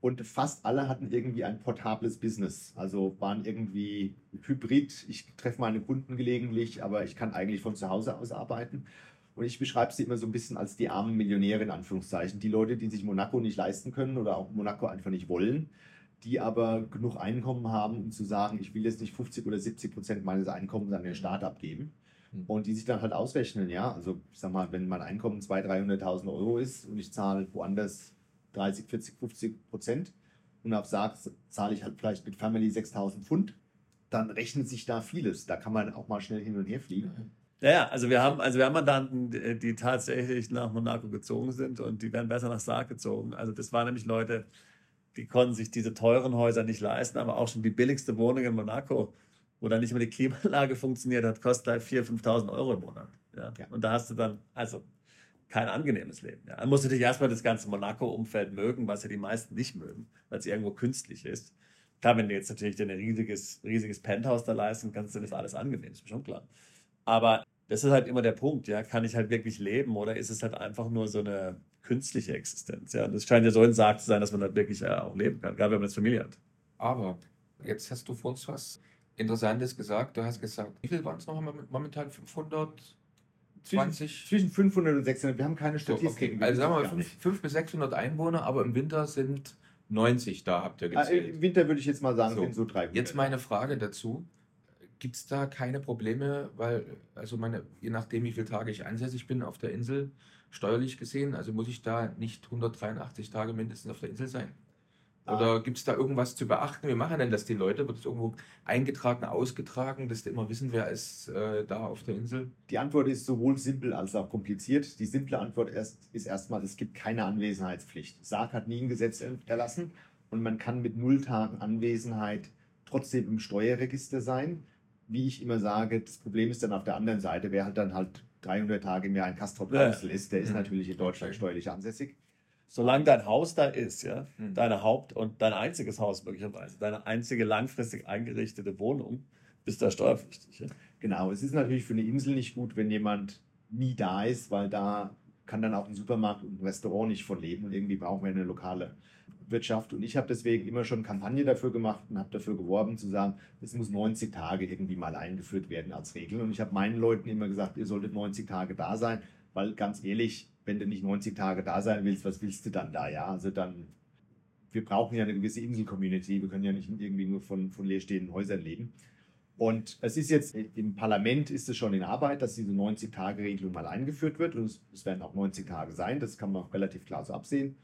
Und fast alle hatten irgendwie ein portables Business. Also waren irgendwie hybrid. Ich treffe meine Kunden gelegentlich, aber ich kann eigentlich von zu Hause aus arbeiten. Und ich beschreibe sie immer so ein bisschen als die armen Millionäre in Anführungszeichen. Die Leute, die sich Monaco nicht leisten können oder auch Monaco einfach nicht wollen, die aber genug Einkommen haben, um zu sagen, ich will jetzt nicht 50 oder 70 Prozent meines Einkommens an den Staat abgeben. Hm. Und die sich dann halt ausrechnen, ja. Also ich sag mal, wenn mein Einkommen 200.000, 300.000 Euro ist und ich zahle woanders 30, 40, 50 Prozent und auf Sarg zahle ich halt vielleicht mit Family 6.000 Pfund, dann rechnet sich da vieles. Da kann man auch mal schnell hin und her fliegen. Ja, ja, also wir haben, also wir haben Mandanten, die tatsächlich nach Monaco gezogen sind und die werden besser nach Sarg gezogen. Also das waren nämlich Leute, die konnten sich diese teuren Häuser nicht leisten, aber auch schon die billigste Wohnung in Monaco, wo dann nicht mehr die Klimaanlage funktioniert hat, kostet halt 4.000, 5.000 Euro im Monat. Ja? ja? Und da hast du dann, also kein angenehmes Leben. Ja? Man muss natürlich erstmal das ganze Monaco-Umfeld mögen, was ja die meisten nicht mögen, weil es irgendwo künstlich ist. Klar, wenn du jetzt natürlich dir ein riesiges, riesiges Penthouse da leisten kannst, dann ist alles angenehm, ist mir schon klar. Aber das ist halt immer der Punkt, ja. Kann ich halt wirklich leben oder ist es halt einfach nur so eine künstliche Existenz? Ja, und das scheint ja so ein Sarg zu sein, dass man halt wirklich ja auch leben kann, gerade wenn man jetzt Familie hat. Aber jetzt hast du vor uns was Interessantes gesagt. Du hast gesagt, wie viel waren es noch momentan? 500? Zwischen, zwischen 500 und 600. Wir haben keine Statistik. So, okay. Also sagen wir mal 5 bis 600 Einwohner, aber im Winter sind 90 da, habt ihr gezählt. Ah, Im Winter würde ich jetzt mal sagen, so. sind so 300. Jetzt meine Frage dazu Gibt es da keine Probleme, weil, also meine, je nachdem, wie viele Tage ich ansässig bin auf der Insel, steuerlich gesehen, also muss ich da nicht 183 Tage mindestens auf der Insel sein? Oder gibt es da irgendwas zu beachten? Wie machen denn das die Leute? Wird es irgendwo eingetragen, ausgetragen, dass die immer wissen, wer ist äh, da auf der Insel? Die Antwort ist sowohl simpel als auch kompliziert. Die simple Antwort ist, ist erstmal, es gibt keine Anwesenheitspflicht. SAG hat nie ein Gesetz erlassen und man kann mit null Tagen Anwesenheit trotzdem im Steuerregister sein. Wie ich immer sage, das Problem ist dann auf der anderen Seite, wer halt dann halt 300 Tage im Jahr in Castrop ja. ist, der ist natürlich in Deutschland steuerlich ansässig solange dein Haus da ist, ja, mhm. deine Haupt- und dein einziges Haus möglicherweise, deine einzige langfristig eingerichtete Wohnung, bist du da steuerpflichtig. Ja? Genau, es ist natürlich für eine Insel nicht gut, wenn jemand nie da ist, weil da kann dann auch ein Supermarkt und ein Restaurant nicht von leben und irgendwie brauchen wir eine lokale Wirtschaft. Und ich habe deswegen immer schon Kampagne dafür gemacht und habe dafür geworben, zu sagen, es muss 90 Tage irgendwie mal eingeführt werden als Regel. Und ich habe meinen Leuten immer gesagt, ihr solltet 90 Tage da sein, weil ganz ehrlich, wenn du nicht 90 Tage da sein willst, was willst du dann da? Ja, also dann, wir brauchen ja eine gewisse Insel-Community. Wir können ja nicht irgendwie nur von, von leerstehenden Häusern leben. Und es ist jetzt im Parlament ist es schon in Arbeit, dass diese 90-Tage-Regelung mal eingeführt wird. Und es, es, werden auch 90 Tage sein. Das kann man auch relativ klar so absehen.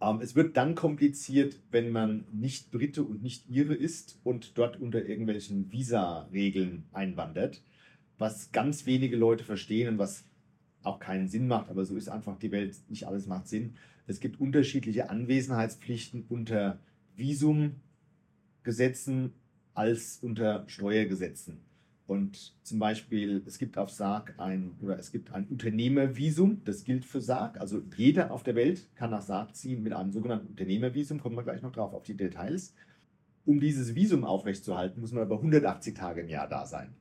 Ähm, es wird dann kompliziert, wenn man nicht Brite und nicht Ire ist und dort unter irgendwelchen Visa-Regeln einwandert, was ganz wenige Leute verstehen und was auch keinen Sinn macht, aber so ist einfach die Welt, nicht alles macht Sinn. Es gibt unterschiedliche Anwesenheitspflichten unter Visumgesetzen als unter Steuergesetzen. Und zum Beispiel, es gibt auf SAG ein, oder es gibt ein Unternehmervisum, das gilt für SAG. Also jeder auf der Welt kann nach SAG ziehen mit einem sogenannten Unternehmervisum, kommen wir gleich noch drauf auf die Details. Um dieses Visum aufrechtzuerhalten, muss man aber 180 Tage im Jahr da sein.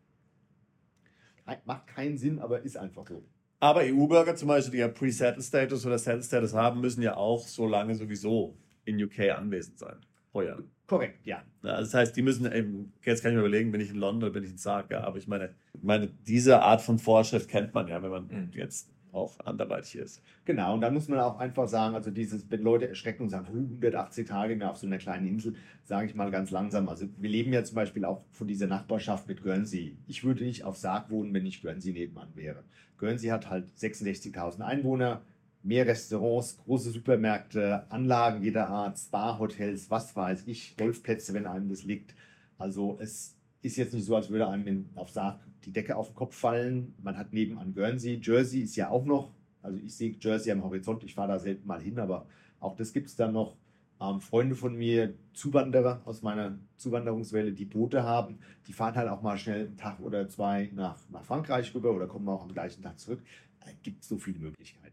Macht keinen Sinn, aber ist einfach so. Aber EU-Bürger zum Beispiel, die ja Pre-Settle-Status oder Settle-Status haben, müssen ja auch so lange sowieso in UK anwesend sein. Heuer. Korrekt, ja. Das heißt, die müssen eben, jetzt kann ich mir überlegen, bin ich in London oder bin ich in Sarg, ja, aber ich meine, ich meine, diese Art von Vorschrift kennt man ja, wenn man mhm. jetzt auch anderweitig ist. Genau, und dann muss man auch einfach sagen, also dieses, wenn Leute erschrecken und sagen, 180 Tage mehr auf so einer kleinen Insel, sage ich mal ganz langsam. Also wir leben ja zum Beispiel auch von dieser Nachbarschaft mit Guernsey. Ich würde nicht auf Sarg wohnen, wenn nicht Guernsey nebenan wäre. Guernsey hat halt 66.000 Einwohner, mehr Restaurants, große Supermärkte, Anlagen jeder Art, Spa-Hotels, was weiß ich, Golfplätze, wenn einem das liegt. Also es ist jetzt nicht so, als würde einem auf Sarg die Decke auf den Kopf fallen. Man hat nebenan Guernsey. Jersey ist ja auch noch, also ich sehe Jersey am Horizont, ich fahre da selten mal hin, aber auch das gibt es dann noch. Ähm, Freunde von mir, Zuwanderer aus meiner Zuwanderungswelle, die Boote haben, die fahren halt auch mal schnell einen Tag oder zwei nach, nach Frankreich rüber oder kommen auch am gleichen Tag zurück. Es gibt so viele Möglichkeiten.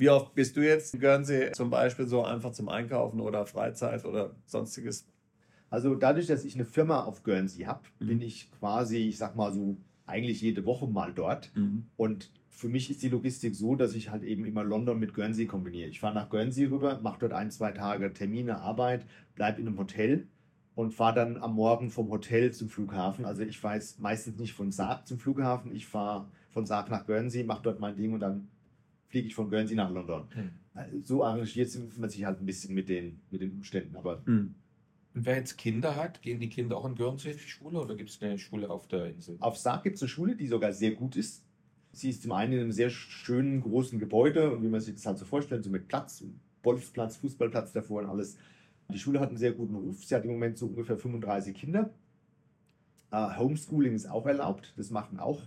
Wie oft bist du jetzt in Guernsey zum Beispiel so einfach zum Einkaufen oder Freizeit oder sonstiges? Also dadurch, dass ich eine Firma auf Guernsey habe, mhm. bin ich quasi, ich sag mal so, eigentlich jede Woche mal dort. Mhm. Und für mich ist die Logistik so, dass ich halt eben immer London mit Guernsey kombiniere. Ich fahre nach Guernsey rüber, mache dort ein, zwei Tage Termine, Arbeit, bleibe in einem Hotel und fahre dann am Morgen vom Hotel zum Flughafen. Also ich fahre meistens nicht von Saab zum Flughafen, ich fahre von Saab nach Guernsey, mache dort mein Ding und dann fliege ich von Guernsey nach London. Mhm. So arrangiert man sich halt ein bisschen mit den, mit den Umständen. Aber mhm. Und wer jetzt Kinder hat, gehen die Kinder auch in Guernsey in die Schule oder gibt es eine Schule auf der Insel? Auf Sark gibt es eine Schule, die sogar sehr gut ist. Sie ist zum einen in einem sehr schönen, großen Gebäude und wie man sich das halt so vorstellt, so mit Platz, Golfplatz, Fußballplatz davor und alles. Die Schule hat einen sehr guten Ruf. Sie hat im Moment so ungefähr 35 Kinder. Uh, Homeschooling ist auch erlaubt. Das machen auch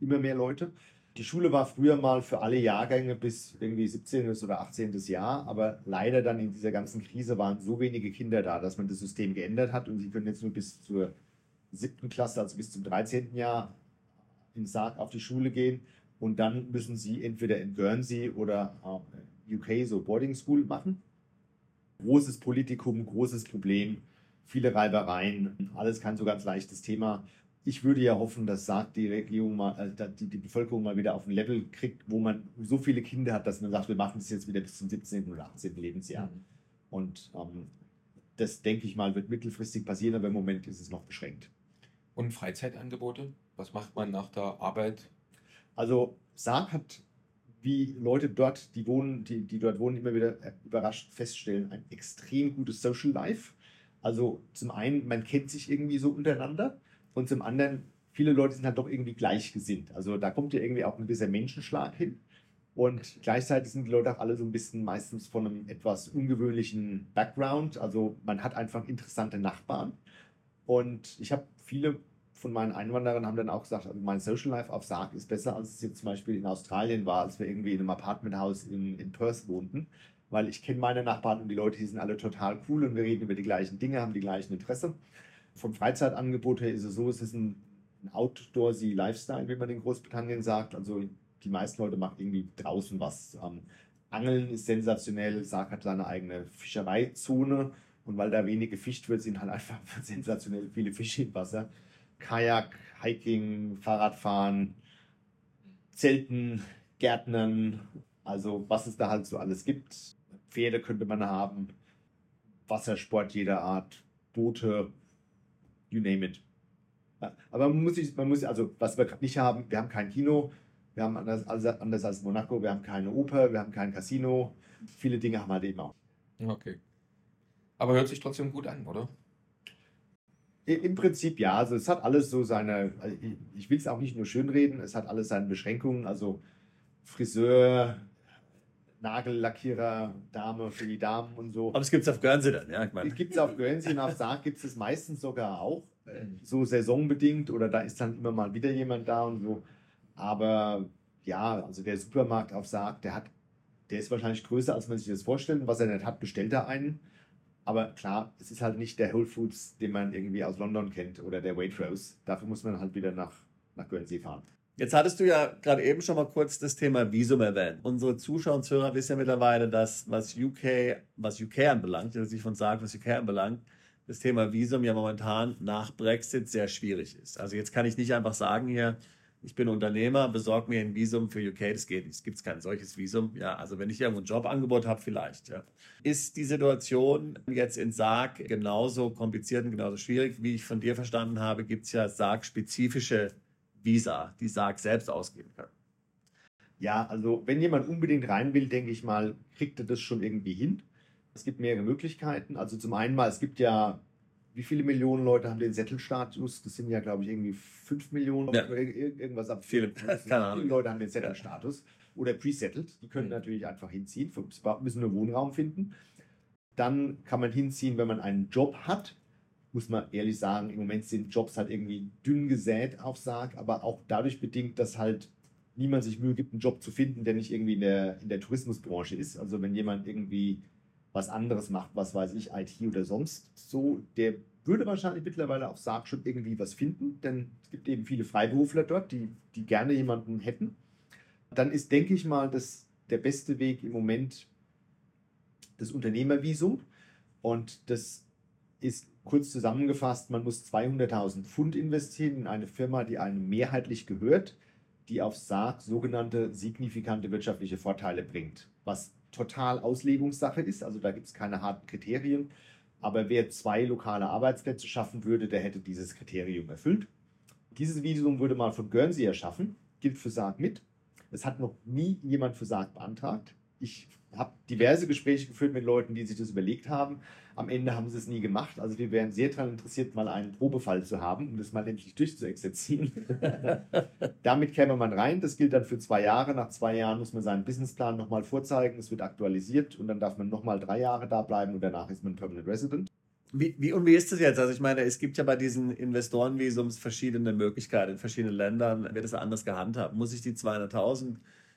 immer mehr Leute. Die Schule war früher mal für alle Jahrgänge bis irgendwie 17. oder 18. Jahr, aber leider dann in dieser ganzen Krise waren so wenige Kinder da, dass man das System geändert hat und sie können jetzt nur bis zur siebten Klasse, also bis zum 13. Jahr in Sarg auf die Schule gehen und dann müssen sie entweder in Guernsey oder UK so Boarding School machen. Großes Politikum, großes Problem, viele Reibereien, alles kein so ganz leichtes Thema ich würde ja hoffen, dass sagt die Regierung mal, äh, die, die Bevölkerung mal wieder auf ein Level kriegt, wo man so viele Kinder hat, dass man sagt, wir machen das jetzt wieder bis zum 17. oder 18. Lebensjahr. Mhm. Und ähm, das, denke ich mal, wird mittelfristig passieren, aber im Moment ist es noch beschränkt. Und Freizeitangebote? Was macht man nach der Arbeit? Also Saar hat, wie Leute dort, die wohnen, die, die dort wohnen, immer wieder äh, überrascht feststellen, ein extrem gutes Social Life. Also zum einen, man kennt sich irgendwie so untereinander. Und zum anderen, viele Leute sind halt doch irgendwie gleichgesinnt. Also da kommt ja irgendwie auch ein bisschen Menschenschlag hin. Und gleichzeitig sind die Leute auch alle so ein bisschen meistens von einem etwas ungewöhnlichen Background. Also man hat einfach interessante Nachbarn. Und ich habe viele von meinen Einwanderern haben dann auch gesagt, also mein Social Life auf Sarg ist besser, als es jetzt zum Beispiel in Australien war, als wir irgendwie in einem Apartmenthaus in, in Perth wohnten. Weil ich kenne meine Nachbarn und die Leute, die sind alle total cool und wir reden über die gleichen Dinge, haben die gleichen Interesse. Vom Freizeitangebot her ist es so, es ist ein, ein Outdoorsy Lifestyle, wie man in Großbritannien sagt. Also die meisten Leute machen irgendwie draußen was. Ähm, Angeln ist sensationell. Sarg hat seine eigene Fischereizone. Und weil da wenig gefischt wird, sind halt einfach sensationell viele Fische im Wasser. Kajak, Hiking, Fahrradfahren, Zelten, Gärtnern, also was es da halt so alles gibt. Pferde könnte man haben, Wassersport jeder Art, Boote, you name it. Aber man muss, man muss also, was wir nicht haben, wir haben kein Kino, wir haben anders, anders als Monaco, wir haben keine Oper, wir haben kein Casino. Viele Dinge haben wir halt eben auch. Okay. Aber hört sich trotzdem gut an, oder? Im Prinzip ja. Also es hat alles so seine, also ich will es auch nicht nur schönreden, es hat alles seine Beschränkungen. Also Friseur, Nagellackierer, Dame für die Damen und so. Aber es gibt es auf Guernsey dann, ja? Ich meine. Gibt es auf Guernsey und auf Sarg gibt es meistens sogar auch. So saisonbedingt oder da ist dann immer mal wieder jemand da und so. Aber ja, also der Supermarkt auf Sarg, der hat, der ist wahrscheinlich größer, als man sich das vorstellt. Was er nicht hat, bestellt er einen. Aber klar, es ist halt nicht der Whole Foods, den man irgendwie aus London kennt oder der Waitrose. Dafür muss man halt wieder nach, nach Guernsey fahren. Jetzt hattest du ja gerade eben schon mal kurz das Thema Visum erwähnt. Unsere Zuschauer und Zuhörer wissen ja mittlerweile, dass was UK, was UK anbelangt, also sich von sagt, was UK anbelangt, das Thema Visum ja momentan nach Brexit sehr schwierig ist. Also jetzt kann ich nicht einfach sagen hier, ich bin Unternehmer, besorge mir ein Visum für UK, das geht nicht. Es gibt kein solches Visum. Ja, also wenn ich irgendwo ein Jobangebot habe, vielleicht. Ja. Ist die Situation jetzt in Sarg genauso kompliziert und genauso schwierig? Wie ich von dir verstanden habe, gibt es ja Sarg-spezifische Visa, die Sarg selbst ausgeben kann. Ja, also wenn jemand unbedingt rein will, denke ich mal, kriegt er das schon irgendwie hin. Es gibt mehrere Möglichkeiten. Also zum einen mal, es gibt ja wie viele Millionen Leute haben den Settelstatus? Das sind ja, glaube ich, irgendwie 5 Millionen ja. oder irgendwas ab. Viele, keine Ahnung. Viele Leute haben den Settelstatus oder pre-settled. Die können mhm. natürlich einfach hinziehen, müssen nur Wohnraum finden. Dann kann man hinziehen, wenn man einen Job hat. Muss man ehrlich sagen, im Moment sind Jobs halt irgendwie dünn gesät auf Sarg, aber auch dadurch bedingt, dass halt niemand sich Mühe gibt, einen Job zu finden, der nicht irgendwie in der, in der Tourismusbranche ist. Also wenn jemand irgendwie was anderes macht, was weiß ich, IT oder sonst so, der würde wahrscheinlich mittlerweile auf Sarg schon irgendwie was finden, denn es gibt eben viele Freiberufler dort, die, die gerne jemanden hätten. Dann ist, denke ich mal, das, der beste Weg im Moment das Unternehmervisum. Und das ist kurz zusammengefasst, man muss 200.000 Pfund investieren in eine Firma, die einem mehrheitlich gehört, die auf Sarg sogenannte signifikante wirtschaftliche Vorteile bringt, was total Auslegungssache ist. Also da gibt es keine harten Kriterien. Aber wer zwei lokale Arbeitsplätze schaffen würde, der hätte dieses Kriterium erfüllt. Dieses Visum wurde mal von Guernsey erschaffen, gilt für Sarg mit. Es hat noch nie jemand für Sarg beantragt. Ich habe diverse Gespräche geführt mit Leuten, die sich das überlegt haben. Am Ende haben sie es nie gemacht. Also wir wären sehr daran interessiert, mal einen Probefall zu haben, um das mal endlich durchzuexerzieren. Damit käme man rein. Das gilt dann für zwei Jahre. Nach zwei Jahren muss man seinen Businessplan nochmal vorzeigen. Es wird aktualisiert und dann darf man nochmal drei Jahre da bleiben und danach ist man Permanent Resident. Wie, wie, und wie ist das jetzt? Also ich meine, es gibt ja bei diesen Investorenvisums verschiedene Möglichkeiten. In verschiedenen Ländern wird es anders gehandhabt. Muss ich die 200.000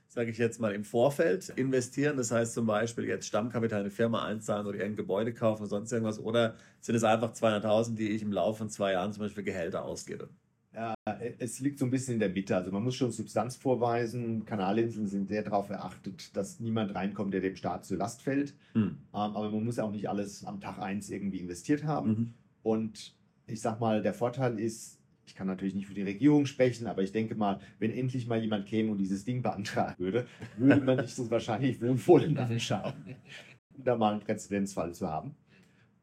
sage ich jetzt mal, im Vorfeld investieren. Das heißt zum Beispiel jetzt Stammkapital in eine Firma einzahlen oder ein Gebäude kaufen oder sonst irgendwas. Oder sind es einfach 200.000, die ich im Laufe von zwei Jahren zum Beispiel Gehälter ausgebe? Ja, es liegt so ein bisschen in der Mitte. Also man muss schon Substanz vorweisen. Kanalinseln sind sehr darauf erachtet, dass niemand reinkommt, der dem Staat zur Last fällt. Mhm. Aber man muss auch nicht alles am Tag eins irgendwie investiert haben. Mhm. Und ich sag mal, der Vorteil ist, ich kann natürlich nicht für die Regierung sprechen, aber ich denke mal, wenn endlich mal jemand käme und dieses Ding beantragen würde, würde man sich das wahrscheinlich wohlwollend anschauen, um da mal einen Präzedenzfall zu haben.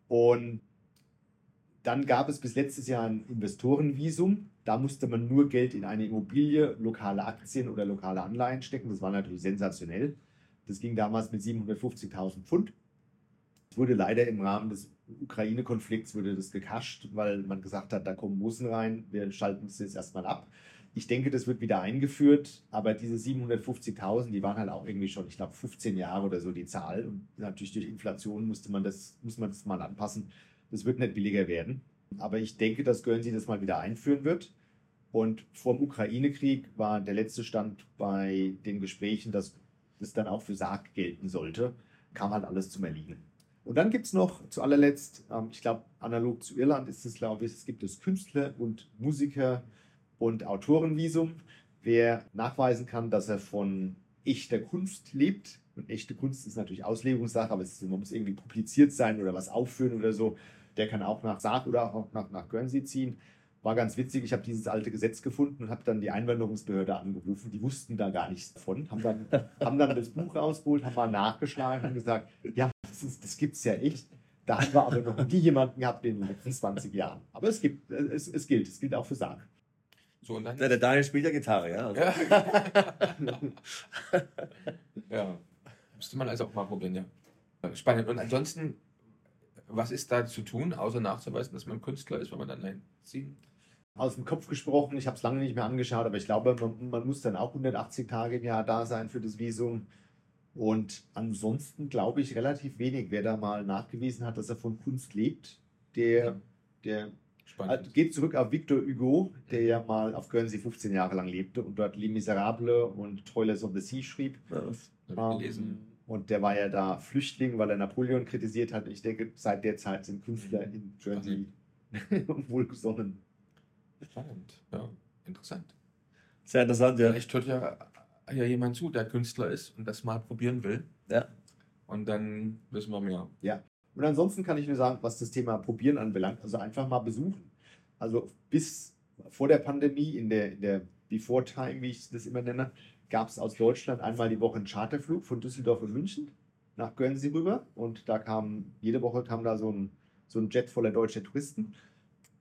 Und dann gab es bis letztes Jahr ein Investorenvisum. Da musste man nur Geld in eine Immobilie, lokale Aktien oder lokale Anleihen stecken. Das war natürlich sensationell. Das ging damals mit 750.000 Pfund. Wurde leider im Rahmen des Ukraine-Konflikts wurde das gekascht, weil man gesagt hat, da kommen Bussen rein, wir schalten es jetzt erstmal ab. Ich denke, das wird wieder eingeführt, aber diese 750.000, die waren halt auch irgendwie schon, ich glaube, 15 Jahre oder so die Zahl. Und natürlich durch Inflation musste man das, muss man das mal anpassen. Das wird nicht billiger werden. Aber ich denke, dass Guernsey das mal wieder einführen wird. Und vor dem Ukraine-Krieg war der letzte Stand bei den Gesprächen, dass das dann auch für Sarg gelten sollte. Kam halt alles zum Erliegen. Und dann gibt es noch zu allerletzt, ähm, ich glaube, analog zu Irland ist es, glaube ich, es gibt das Künstler- und Musiker- und Autorenvisum. Wer nachweisen kann, dass er von echter Kunst lebt, und echte Kunst ist natürlich Auslegungssache, aber es muss irgendwie publiziert sein oder was aufführen oder so, der kann auch nach Saar oder auch nach, nach Guernsey ziehen. War ganz witzig, ich habe dieses alte Gesetz gefunden und habe dann die Einwanderungsbehörde angerufen. Die wussten da gar nichts davon, haben dann, haben dann das Buch rausgeholt, haben mal nachgeschlagen und gesagt, ja, das, das gibt es ja echt. Da haben wir aber noch nie jemanden gehabt in den letzten 20 Jahren. Aber es gibt, es, es gilt, es gilt auch für Sarg. So, und dann, Der Daniel spielt ja Gitarre, ja. Also, ja, müsste man also auch mal probieren, ja. Spannend. Und ansonsten, was ist da zu tun, außer nachzuweisen, dass man Künstler ist, wenn man dann einzieht? Aus dem Kopf gesprochen, ich habe es lange nicht mehr angeschaut, aber ich glaube, man, man muss dann auch 180 Tage im Jahr da sein für das Visum. Und ansonsten glaube ich relativ wenig. Wer da mal nachgewiesen hat, dass er von Kunst lebt, der, der Spannend. Also geht zurück auf Victor Hugo, der ja mal auf Guernsey 15 Jahre lang lebte und dort Les Miserables und Toilers of the Sea schrieb. Hab ich Ähm, gelesen. Und der war ja da Flüchtling, weil er Napoleon kritisiert hat. Ich denke, seit der Zeit sind Künstler in Guernsey wohlgesonnen. Spannend, ja, interessant. sehr interessant, ja. Vielleicht hört ja, ja jemand zu, der Künstler ist und das mal probieren will. ja. Und dann wissen wir mehr. Und ansonsten kann ich nur sagen, was das Thema Probieren anbelangt, also einfach mal besuchen. Also bis vor der Pandemie, in der, in der Before Time, wie ich das immer nenne, gab es aus Deutschland einmal die Woche einen Charterflug von Düsseldorf und München nach Guernsey rüber. Und da kam, jede Woche kam da so ein, so ein Jet voller deutscher Touristen.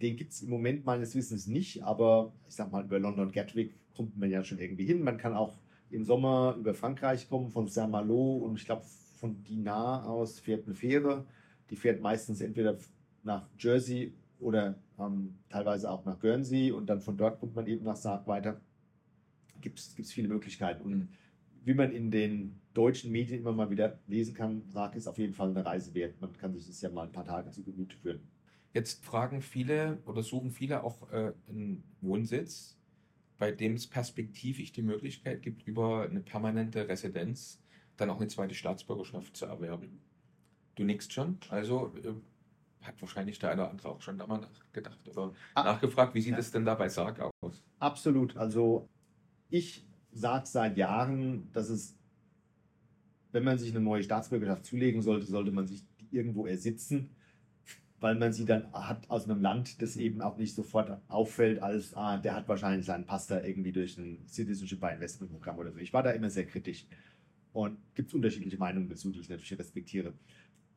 Den gibt es im Moment meines Wissens nicht, aber ich sag mal, über London Gatwick kommt man ja schon irgendwie hin. Man kann auch im Sommer über Frankreich kommen, von Saint-Malo und ich glaube von Dinard aus fährt eine Fähre. Die fährt meistens entweder nach Jersey oder ähm, teilweise auch nach Guernsey und dann von dort kommt man eben nach Sarg weiter. Gibt es viele Möglichkeiten. Und wie man in den deutschen Medien immer mal wieder lesen kann, Sarg ist auf jeden Fall eine Reise wert. Man kann sich das ja mal ein paar Tage zu Gemüte führen. Jetzt fragen viele oder suchen viele auch äh, einen Wohnsitz, bei dem es perspektivisch die Möglichkeit gibt, über eine permanente Residenz dann auch eine zweite Staatsbürgerschaft zu erwerben. Du nickst schon, also äh, hat wahrscheinlich der eine oder andere auch schon da mal nachgedacht oder Ah, nachgefragt, wie sieht ja. es denn da bei Sarg aus? Absolut. Also ich sage seit Jahren, dass es, wenn man sich eine neue Staatsbürgerschaft zulegen sollte, sollte man sich irgendwo ersitzen, weil man sie dann hat aus einem Land, das eben auch nicht sofort auffällt, als ah, der hat wahrscheinlich seinen Pass da irgendwie durch ein Citizenship by Investment Programm oder so. Ich war da immer sehr kritisch. Und gibt es unterschiedliche Meinungen dazu, die ich natürlich respektiere.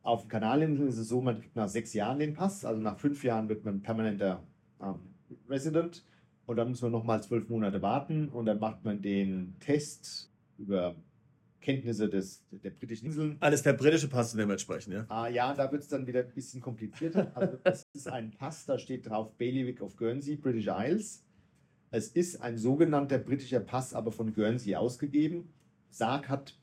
Auf den Kanalinseln ist es so, man kriegt nach sechs Jahren den Pass, also nach fünf Jahren wird man permanenter ähm, Resident und dann muss man nochmal zwölf Monate warten und dann macht man den Test über Kenntnisse des, der britischen Inseln. Alles der britische Pass, sprechen, ja. Ah ja, da wird es dann wieder ein bisschen komplizierter. Also das ist ein Pass, da steht drauf Bailiwick of Guernsey, British Isles. Es ist ein sogenannter britischer Pass, aber von Guernsey ausgegeben. Sarg hat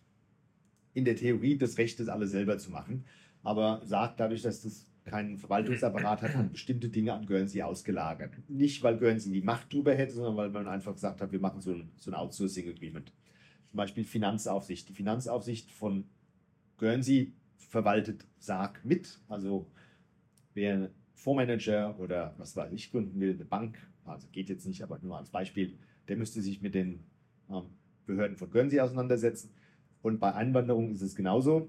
in der Theorie das Recht, das alles selber zu machen. Aber Sarg, dadurch, dass das keinen Verwaltungsapparat hat, hat bestimmte Dinge an Guernsey ausgelagert. Nicht, weil Guernsey die Macht drüber hätte, sondern weil man einfach gesagt hat, wir machen so ein, so ein Outsourcing-Agreement. Zum Beispiel Finanzaufsicht. Die Finanzaufsicht von Guernsey verwaltet Sarg mit. Also wer Fondsmanager oder was weiß ich gründen will, eine Bank, also geht jetzt nicht, aber nur als Beispiel, der müsste sich mit den ähm, Behörden von Guernsey auseinandersetzen. Und bei Einwanderung ist es genauso.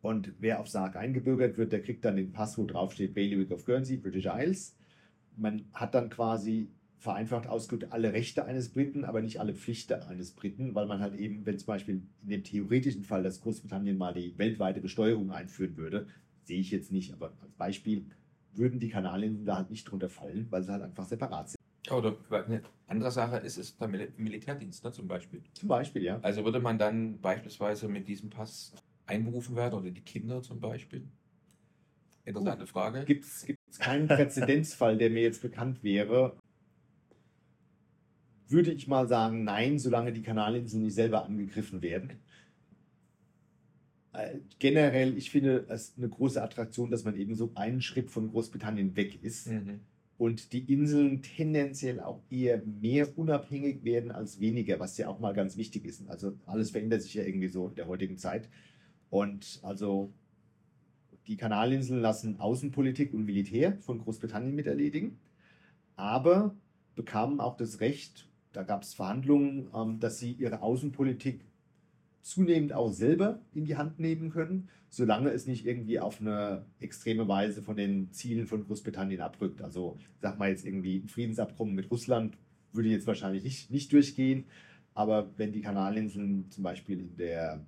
Und wer auf Sarg eingebürgert wird, der kriegt dann den Pass, wo drauf steht Bailiwick of Guernsey, British Isles. Man hat dann quasi vereinfacht ausgedrückt alle Rechte eines Briten, aber nicht alle Pflichten eines Briten, weil man halt eben, wenn zum Beispiel in dem theoretischen Fall, dass Großbritannien mal die weltweite Besteuerung einführen würde, sehe ich jetzt nicht, aber als Beispiel würden die Kanalinseln da halt nicht drunter fallen, weil sie halt einfach separat sind. Oder eine andere Sache ist, ist der Mil Militärdienst ne, zum Beispiel. Zum Beispiel, ja. Also würde man dann beispielsweise mit diesem Pass einberufen werden oder die Kinder zum Beispiel? Interessante Frage. Gibt es keinen Präzedenzfall, der mir jetzt bekannt wäre? Würde ich mal sagen, nein, solange die Kanalinseln nicht selber angegriffen werden. Äh, generell, ich finde es eine große Attraktion, dass man eben so einen Schritt von Großbritannien weg ist Mhm. und die Inseln tendenziell auch eher mehr unabhängig werden als weniger, was ja auch mal ganz wichtig ist. Also alles verändert sich ja irgendwie so in der heutigen Zeit. Und also die Kanalinseln lassen Außenpolitik und Militär von Großbritannien mit erledigen, aber bekamen auch das Recht, da gab es Verhandlungen, ähm, dass sie ihre Außenpolitik zunehmend auch selber in die Hand nehmen können, solange es nicht irgendwie auf eine extreme Weise von den Zielen von Großbritannien abrückt. Also sag mal jetzt irgendwie ein Friedensabkommen mit Russland würde jetzt wahrscheinlich nicht, nicht durchgehen, aber wenn die Kanalinseln zum Beispiel in der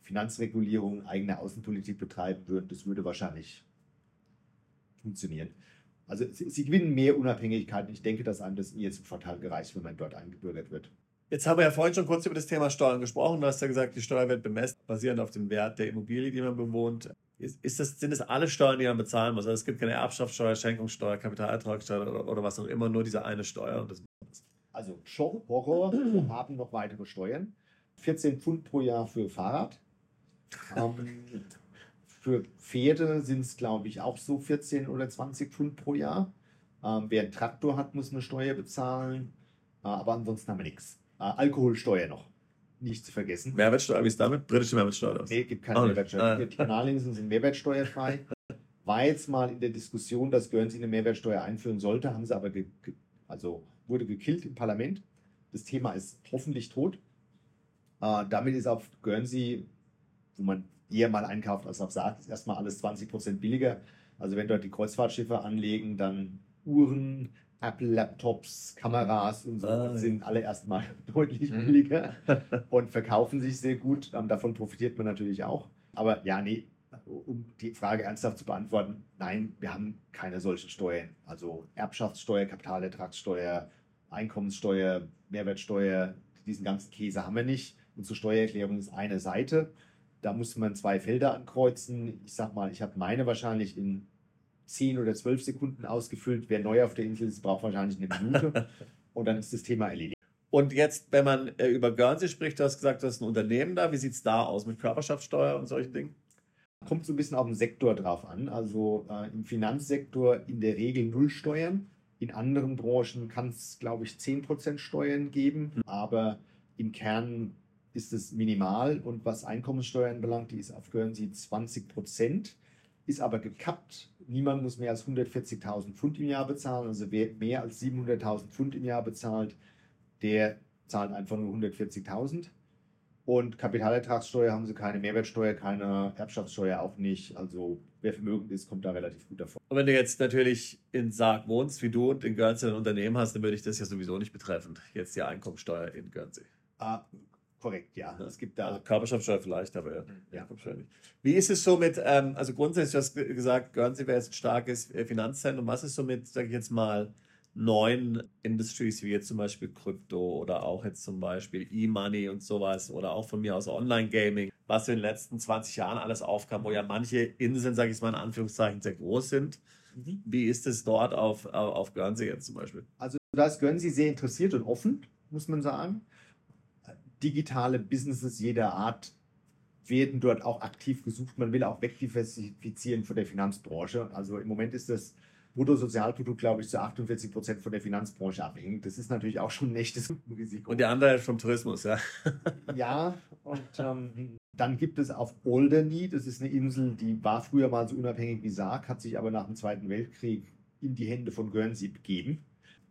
Finanzregulierung eigene Außenpolitik betreiben würden, das würde wahrscheinlich funktionieren. Also sie, sie gewinnen mehr Unabhängigkeit. Ich denke, dass einem das jetzt zum Vorteil gereicht, wenn man dort eingebürgert wird. Jetzt haben wir ja vorhin schon kurz über das Thema Steuern gesprochen. Du hast ja gesagt, die Steuer wird bemessen, basierend auf dem Wert der Immobilie, die man bewohnt. Ist, ist das, sind das alle Steuern, die man bezahlen muss? Also es gibt keine Erbschaftssteuer, Schenkungssteuer, Kapitalertragssteuer oder, oder was auch immer, nur diese eine Steuer. Und das, Also Show, Horror, wir haben noch weitere Steuern. 14 Pfund pro Jahr für Fahrrad. Ähm, für Pferde sind es, glaube ich, auch so 14 oder 20 Pfund pro Jahr. Ähm, wer einen Traktor hat, muss eine Steuer bezahlen. Äh, aber ansonsten haben wir nichts. Äh, Alkoholsteuer noch. Nicht zu vergessen. Mehrwertsteuer, wie ist damit? Britische Mehrwertsteuer. was? Nee, gibt keine nicht. Mehrwertsteuer. Ah. Die Kanalinseln sind mehrwertsteuerfrei. War jetzt mal in der Diskussion, dass Guernsey eine Mehrwertsteuer einführen sollte, haben sie aber, also wurde gekillt im Parlament. Das Thema ist hoffentlich tot. Äh, damit ist auf Guernsey, wo man eher mal einkauft als auf Saat, ist erstmal alles 20% billiger. Also wenn dort die Kreuzfahrtschiffe anlegen, dann Uhren, Apple-Laptops, Kameras und so Ah, sind alle erstmal deutlich Mhm. billiger und verkaufen sich sehr gut. Ähm, davon profitiert man natürlich auch. Aber ja, nee, um die Frage ernsthaft zu beantworten, nein, wir haben keine solchen Steuern. Also Erbschaftssteuer, Kapitalertragssteuer, Einkommenssteuer, Mehrwertsteuer, diesen ganzen Käse haben wir nicht. Unsere Steuererklärung ist eine Seite. Da muss man zwei Felder ankreuzen. Ich sag mal, ich habe meine wahrscheinlich in 10 oder 12 Sekunden ausgefüllt. Wer neu auf der Insel ist, braucht wahrscheinlich eine Minute. Und dann ist das Thema erledigt. Und jetzt, wenn man äh, über Guernsey spricht, du hast gesagt, du hast ein Unternehmen da. Wie sieht es da aus mit Körperschaftssteuer und solchen Dingen? Kommt so ein bisschen auf den Sektor drauf an. Also äh, im Finanzsektor in der Regel null Steuern. In anderen Branchen kann es, glaube ich, 10% Steuern geben. Aber im Kern ist es minimal. Und was Einkommenssteuern belangt, die ist auf Guernsey 20%. Ist aber gekappt. Niemand muss mehr als 140.000 Pfund im Jahr bezahlen. Also wer mehr als 700.000 Pfund im Jahr bezahlt, der zahlt einfach nur 140.000. Und Kapitalertragssteuer haben sie keine, Mehrwertsteuer, keine Erbschaftssteuer auch nicht. Also wer vermögend ist, kommt da relativ gut davon. Und wenn du jetzt natürlich in Sarg wohnst, wie du und in Guernsey ein Unternehmen hast, dann würde ich das ja sowieso nicht betreffen. Jetzt die Einkommensteuer in Guernsey. Ah, korrekt, ja. Es gibt da. Also Körperschaftssteuer vielleicht, aber ja, Ja. Einkommensteuer nicht. Wie ist es so mit, ähm, also grundsätzlich, du hast ge- gesagt, Guernsey wäre jetzt ein starkes äh, Finanzzentrum. Was ist so mit, sage ich jetzt mal, neuen Industries wie jetzt zum Beispiel Krypto oder auch jetzt zum Beispiel E-Money und sowas oder auch von mir aus Online-Gaming, was in den letzten 20 Jahren alles aufkam, wo ja manche Inseln, sage ich mal in Anführungszeichen, sehr groß sind. Wie ist es dort auf, auf, auf Guernsey jetzt zum Beispiel? Also da ist Guernsey sehr interessiert und offen, muss man sagen. Digitale Businesses jeder Art werden dort auch aktiv gesucht. Man will auch wegdiversifizieren von der Finanzbranche. Also im Moment ist das Bruttosozialprodukt, glaube ich, zu 48 Prozent von der Finanzbranche abhängig. Das ist natürlich auch schon ein echtes Risiko. Und die andere ist vom Tourismus, ja. Ja, und ähm, dann gibt es auf Alderney, das ist eine Insel, die war früher mal so unabhängig wie Sark, hat sich aber nach dem Zweiten Weltkrieg in die Hände von Guernsey begeben.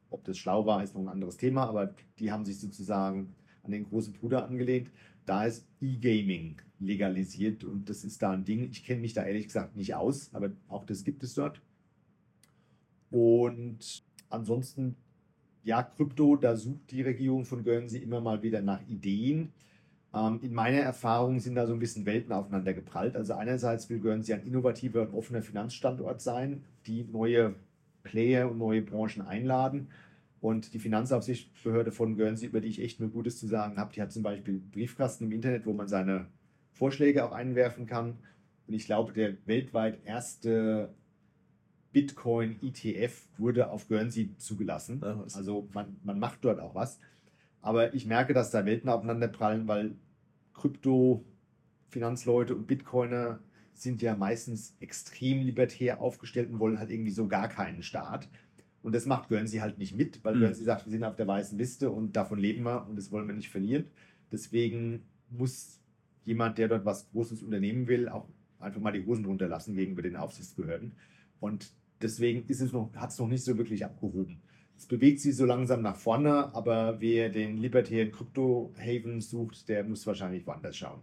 Ob das schlau war, ist noch ein anderes Thema, aber die haben sich sozusagen an den großen Bruder angelehnt. Da ist E-Gaming legalisiert und das ist da ein Ding. Ich kenne mich da ehrlich gesagt nicht aus, aber auch das gibt es dort. Und ansonsten, ja, Krypto, da sucht die Regierung von Guernsey immer mal wieder nach Ideen. Ähm, in meiner Erfahrung sind da so ein bisschen Welten aufeinander geprallt. Also einerseits will Guernsey ein innovativer und offener Finanzstandort sein, die neue Player und neue Branchen einladen. Und die Finanzaufsichtsbehörde von Guernsey, über die ich echt nur Gutes zu sagen habe, die hat zum Beispiel einen Briefkasten im Internet, wo man seine Vorschläge auch einwerfen kann. Und ich glaube, der weltweit erste Bitcoin ETF wurde auf Guernsey zugelassen. Also man, man macht dort auch was. Aber ich merke, dass da Welten aufeinanderprallen, weil Krypto, Finanzleute und Bitcoiner sind ja meistens extrem libertär aufgestellt und wollen halt irgendwie so gar keinen Staat. Und das macht Guernsey halt nicht mit, weil Mhm. Guernsey sagt, wir sind auf der weißen Liste und davon leben wir und das wollen wir nicht verlieren. Deswegen muss jemand, der dort was Großes unternehmen will, auch einfach mal die Hosen runterlassen gegenüber den Aufsichtsbehörden. Und deswegen ist es noch, hat es noch nicht so wirklich abgehoben. Es bewegt sich so langsam nach vorne, aber wer den libertären Krypto-Haven sucht, der muss wahrscheinlich woanders schauen.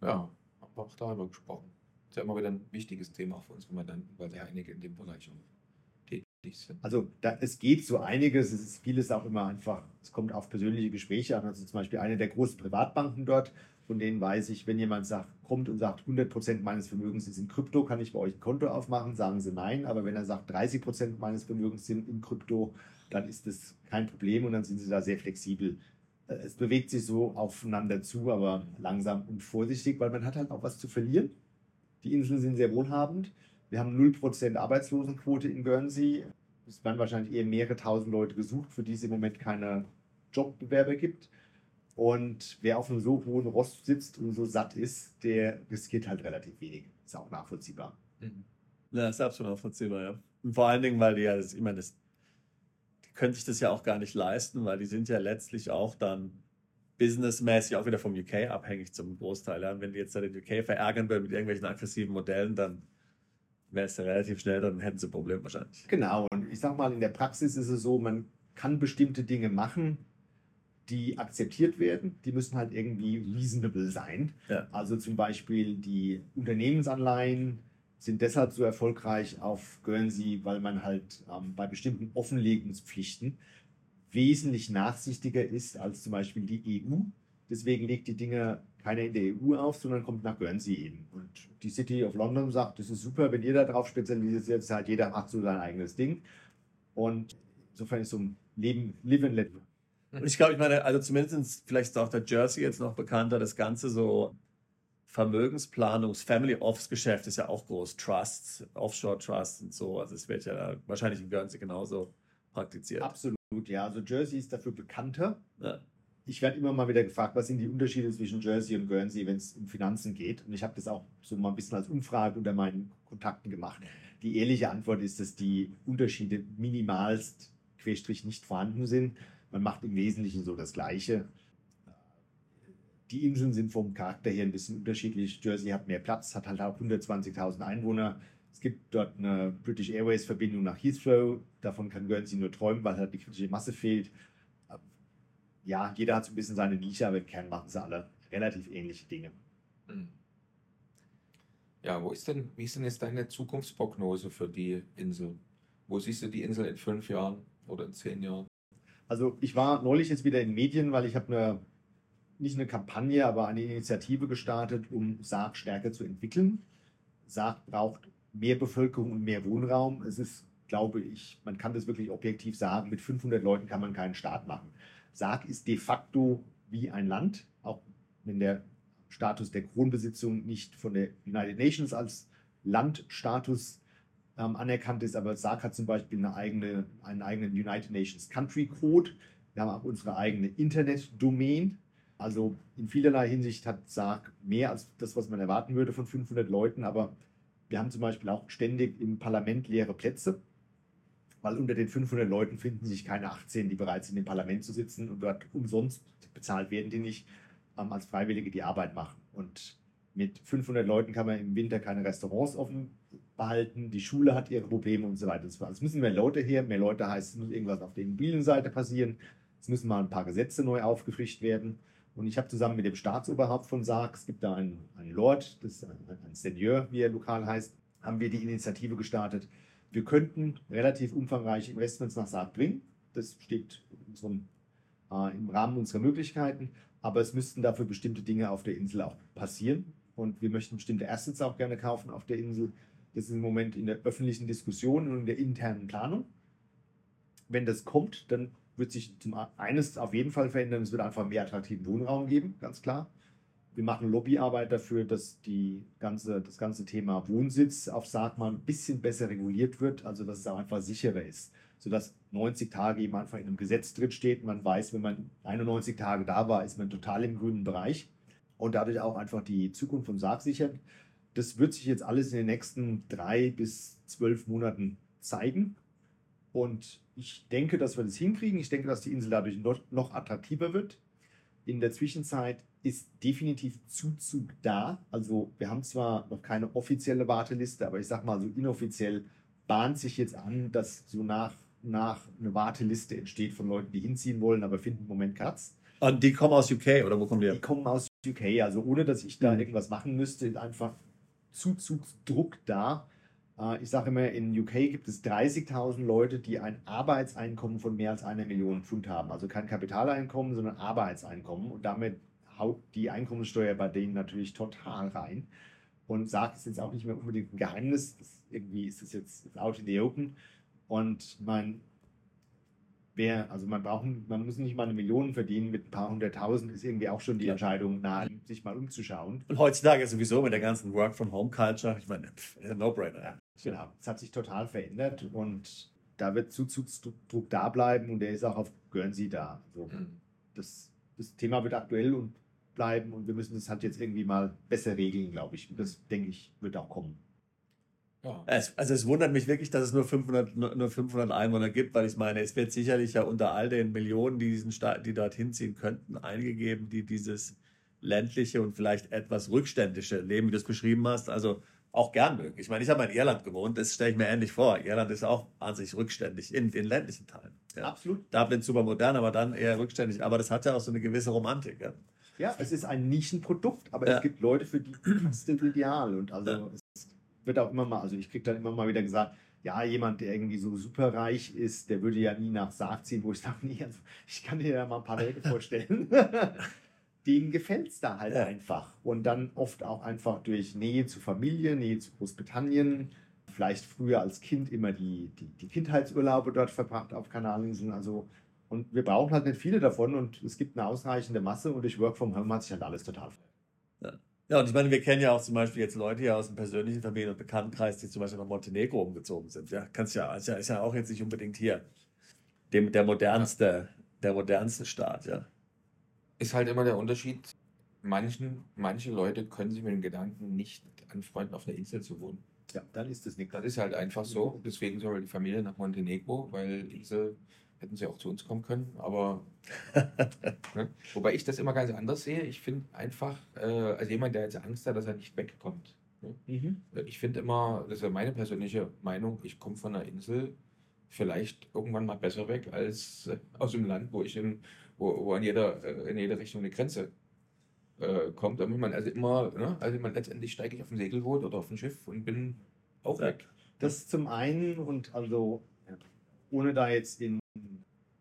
Ja, haben wir auch darüber gesprochen. Ist ja immer wieder ein wichtiges Thema für unsere Mandanten, weil ja einige in dem Bereich auch tätig sind. Also da, es geht so einiges, es ist vieles auch immer einfach, es kommt auf persönliche Gespräche an. Also zum Beispiel eine der großen Privatbanken dort, von denen weiß ich, wenn jemand sagt, kommt und sagt, 100% meines Vermögens ist in Krypto, kann ich bei euch ein Konto aufmachen, sagen sie nein. Aber wenn er sagt, 30% meines Vermögens sind in Krypto, dann ist das kein Problem und dann sind sie da sehr flexibel. Äh, Es bewegt sich so aufeinander zu, aber langsam und vorsichtig, weil man hat halt auch was zu verlieren. Die Inseln sind sehr wohlhabend. Wir haben 0% Arbeitslosenquote in Guernsey. Es werden wahrscheinlich eher mehrere tausend Leute gesucht, für die es im Moment keine Jobbewerber gibt. Und wer auf einem so hohen Rost sitzt und so satt ist, der riskiert halt relativ wenig. Ist auch nachvollziehbar. Mhm. Ja, ist absolut nachvollziehbar, ja. Und vor allen Dingen, weil die ja, ich meine, das, die können sich das ja auch gar nicht leisten, weil die sind ja letztlich auch dann businessmäßig auch wieder vom UK abhängig zum Großteil. Ja. Wenn die jetzt da den UK verärgern würden mit irgendwelchen aggressiven Modellen, dann wäre es ja relativ schnell, dann hätten sie ein Problem wahrscheinlich. Genau, und ich sag mal, in der Praxis ist es so, man kann bestimmte Dinge machen, die akzeptiert werden. Die müssen halt irgendwie reasonable sein. Ja. Also zum Beispiel die Unternehmensanleihen sind deshalb so erfolgreich auf Guernsey, weil man halt ähm, bei bestimmten Offenlegungspflichten wesentlich nachsichtiger ist als zum Beispiel die EU. Deswegen legt die Dinge keiner in der EU auf, sondern kommt nach Guernsey eben. Und die City of London sagt, das ist super, wenn ihr da drauf spezialisiert seid, jeder macht so sein eigenes Ding. Und insofern ist so ein Leben, live and let. Und ich glaube, ich meine, also zumindest vielleicht ist auch der Jersey jetzt noch bekannter, das Ganze so Vermögensplanungs-, Family Office-Geschäft ist ja auch groß. Trusts, Offshore Trusts und so. Also es wird ja wahrscheinlich in Guernsey genauso praktiziert. Absolut, ja. Also Jersey ist dafür bekannter. Ja. Ich werde immer mal wieder gefragt, was sind die Unterschiede zwischen Jersey und Guernsey, wenn es um Finanzen geht. Und ich habe das auch so mal ein bisschen als Umfrage unter meinen Kontakten gemacht. Die ehrliche Antwort ist, dass die Unterschiede minimalst, querstrich nicht vorhanden sind. Man macht im Wesentlichen so das Gleiche. Die Inseln sind vom Charakter her ein bisschen unterschiedlich. Jersey hat mehr Platz, hat halt auch 120.000 Einwohner. Es gibt dort eine British Airways Verbindung nach Heathrow. Davon kann Guernsey nur träumen, weil halt die kritische Masse fehlt. Ja, jeder hat so ein bisschen seine Nische, aber im Kern machen sie alle relativ ähnliche Dinge. Mhm. Ja, wo ist denn, wie ist denn jetzt deine Zukunftsprognose für die Insel? Wo siehst du die Insel in fünf Jahren oder in zehn Jahren? Also ich war neulich jetzt wieder in Medien, weil ich habe eine, nicht eine Kampagne, aber eine Initiative gestartet, um Sarg stärker zu entwickeln. Sarg braucht mehr Bevölkerung und mehr Wohnraum. Es ist, glaube ich, man kann das wirklich objektiv sagen, mit 500 Leuten kann man keinen Staat machen. Sarg ist de facto wie ein Land, auch wenn der Status der Kronbesitzung nicht von der United Nations als Landstatus ähm, anerkannt ist, aber SARC hat zum Beispiel eine eigene, einen eigenen United Nations Country Code. Wir haben auch unsere eigene Internet-Domain. Also in vielerlei Hinsicht hat SARC mehr als das, was man erwarten würde von 500 Leuten, aber wir haben zum Beispiel auch ständig im Parlament leere Plätze, weil unter den 500 Leuten finden sich keine 18, die bereit sind, im Parlament zu sitzen und dort umsonst bezahlt werden die nicht, ähm, als Freiwillige die Arbeit machen. Und mit 500 Leuten kann man im Winter keine Restaurants offen behalten, die Schule hat ihre Probleme und so weiter. Es müssen mehr Leute her, mehr Leute heißt, es muss irgendwas auf der Immobilienseite passieren, es müssen mal ein paar Gesetze neu aufgefrischt werden. Und ich habe zusammen mit dem Staatsoberhaupt von Sarg, es gibt da einen, einen Lord, das ist ein, ein Seigneur, wie er lokal heißt, haben wir die Initiative gestartet. Wir könnten relativ umfangreiche Investments nach Sarg bringen. Das steht unserem, äh, im Rahmen unserer Möglichkeiten. Aber es müssten dafür bestimmte Dinge auf der Insel auch passieren. Und wir möchten bestimmte Assets auch gerne kaufen auf der Insel. Das ist im Moment in der öffentlichen Diskussion und in der internen Planung. Wenn das kommt, dann wird sich zum eines auf jeden Fall verändern. Es wird einfach mehr attraktiven Wohnraum geben, ganz klar. wir machen Lobbyarbeit dafür, dass die ganze, das ganze Thema Wohnsitz auf Sarg mal ein bisschen besser reguliert wird, also dass es auch einfach sicherer ist, sodass 90 Tage eben einfach in einem Gesetz drin steht. Man weiß, wenn man 91 Tage da war, ist man total im grünen Bereich und dadurch auch einfach die Zukunft vom Sarg sichern. Das wird sich jetzt alles in den nächsten drei bis zwölf Monaten zeigen. Und ich denke, dass wir das hinkriegen. Ich denke, dass die Insel dadurch noch, attraktiver wird. In der Zwischenzeit ist definitiv Zuzug da. Also wir haben zwar noch keine offizielle Warteliste, aber ich sage mal so inoffiziell bahnt sich jetzt an, dass so nach, nach eine Warteliste entsteht von Leuten, die hinziehen wollen, aber finden im Moment Katz. Und die kommen aus UK oder wo kommen die? Die kommen aus UK, also ohne dass ich da irgendwas machen müsste, ist einfach Zuzugsdruck da. Äh, Ich sage immer, in UK gibt es 30.000 Leute, die ein Arbeitseinkommen von mehr als einer Million Pfund haben. Also kein Kapitaleinkommen, sondern Arbeitseinkommen. Und damit haut die Einkommenssteuer bei denen natürlich total rein. Und sagt es jetzt auch nicht mehr unbedingt ein Geheimnis. Das, irgendwie ist es jetzt out in the open. Und mein, wer, also man braucht, man muss nicht mal eine Million verdienen mit ein paar hunderttausend, ist irgendwie auch schon die. Entscheidung nahe, sich mal umzuschauen. Und heutzutage sowieso mit der ganzen Work-from-Home-Culture, ich meine, No-Brainer. Ja. Genau, es hat sich total verändert und da wird Zuzugsdruck da bleiben und der ist auch auf Guernsey da. Also Mhm. das, das Thema wird aktuell und bleiben und wir müssen es halt jetzt irgendwie mal besser regeln, glaube ich. Das denke ich, wird auch kommen. Ja. Es, also es wundert mich wirklich, dass es nur 500, nur nur 500 Einwohner gibt, weil ich meine, es wird sicherlich ja unter all den Millionen, die, diesen Staat, die dorthin ziehen könnten, einige geben, die dieses ländliche und vielleicht etwas rückständische Leben, wie du es beschrieben hast, also auch gern mögen. Ich meine, ich habe in Irland gewohnt, das stelle ich mir ähnlich vor. Irland ist auch an sich rückständig in den ländlichen Teilen. Ja. Absolut. Dublin super modern, aber dann eher rückständig. Aber das hat ja auch so eine gewisse Romantik. Ja. Ja, es ist ein Nischenprodukt, aber Ja. es gibt Leute, für die das ideal. Und also es wird auch immer mal, also ich kriege dann immer mal wieder gesagt, ja, jemand, der irgendwie so superreich ist, der würde ja nie nach Sarg ziehen, wo ich sage, nee, also ich kann dir ja mal ein paar Leute vorstellen. Denen gefällt es da halt Ja. einfach. Und dann oft auch einfach durch Nähe zu Familie, Nähe zu Großbritannien, vielleicht früher als Kind immer die, die, die Kindheitsurlaube dort verbracht auf Kanalinseln. Also, und wir brauchen halt nicht viele davon und es gibt eine ausreichende Masse und durch Work from Home hat sich halt alles total Ja, und ich meine, wir kennen ja auch zum Beispiel jetzt Leute ja aus dem persönlichen Familien- und Bekanntenkreis, die zum Beispiel nach Montenegro umgezogen sind. Ja, kannst ja, ist ja, ist ja auch jetzt nicht unbedingt hier dem, der modernste, der modernste Staat, ja. Ist halt immer der Unterschied. Manchen, manche Leute können sich mit dem Gedanken nicht anfreunden, auf einer Insel zu wohnen. Ja, dann ist es nichts. Das ist halt einfach so. Deswegen soll die Familie nach Montenegro, weil Insel hätten sie auch zu uns kommen können. Aber ne? wobei ich das immer ganz anders sehe. Ich finde einfach, äh, als jemand, der jetzt Angst hat, dass er nicht wegkommt. Ne? Mhm. Ich finde immer, das ist ja meine persönliche Meinung, ich komme von einer Insel vielleicht irgendwann mal besser weg als äh, aus dem Land, wo ich in, wo, wo in jeder, äh, in jede Richtung eine Grenze äh, kommt. Da muss man also immer, ne? also man letztendlich steige ich auf ein Segelboot oder auf ein Schiff und bin auch Ja. weg. Das zum einen und also ohne da jetzt in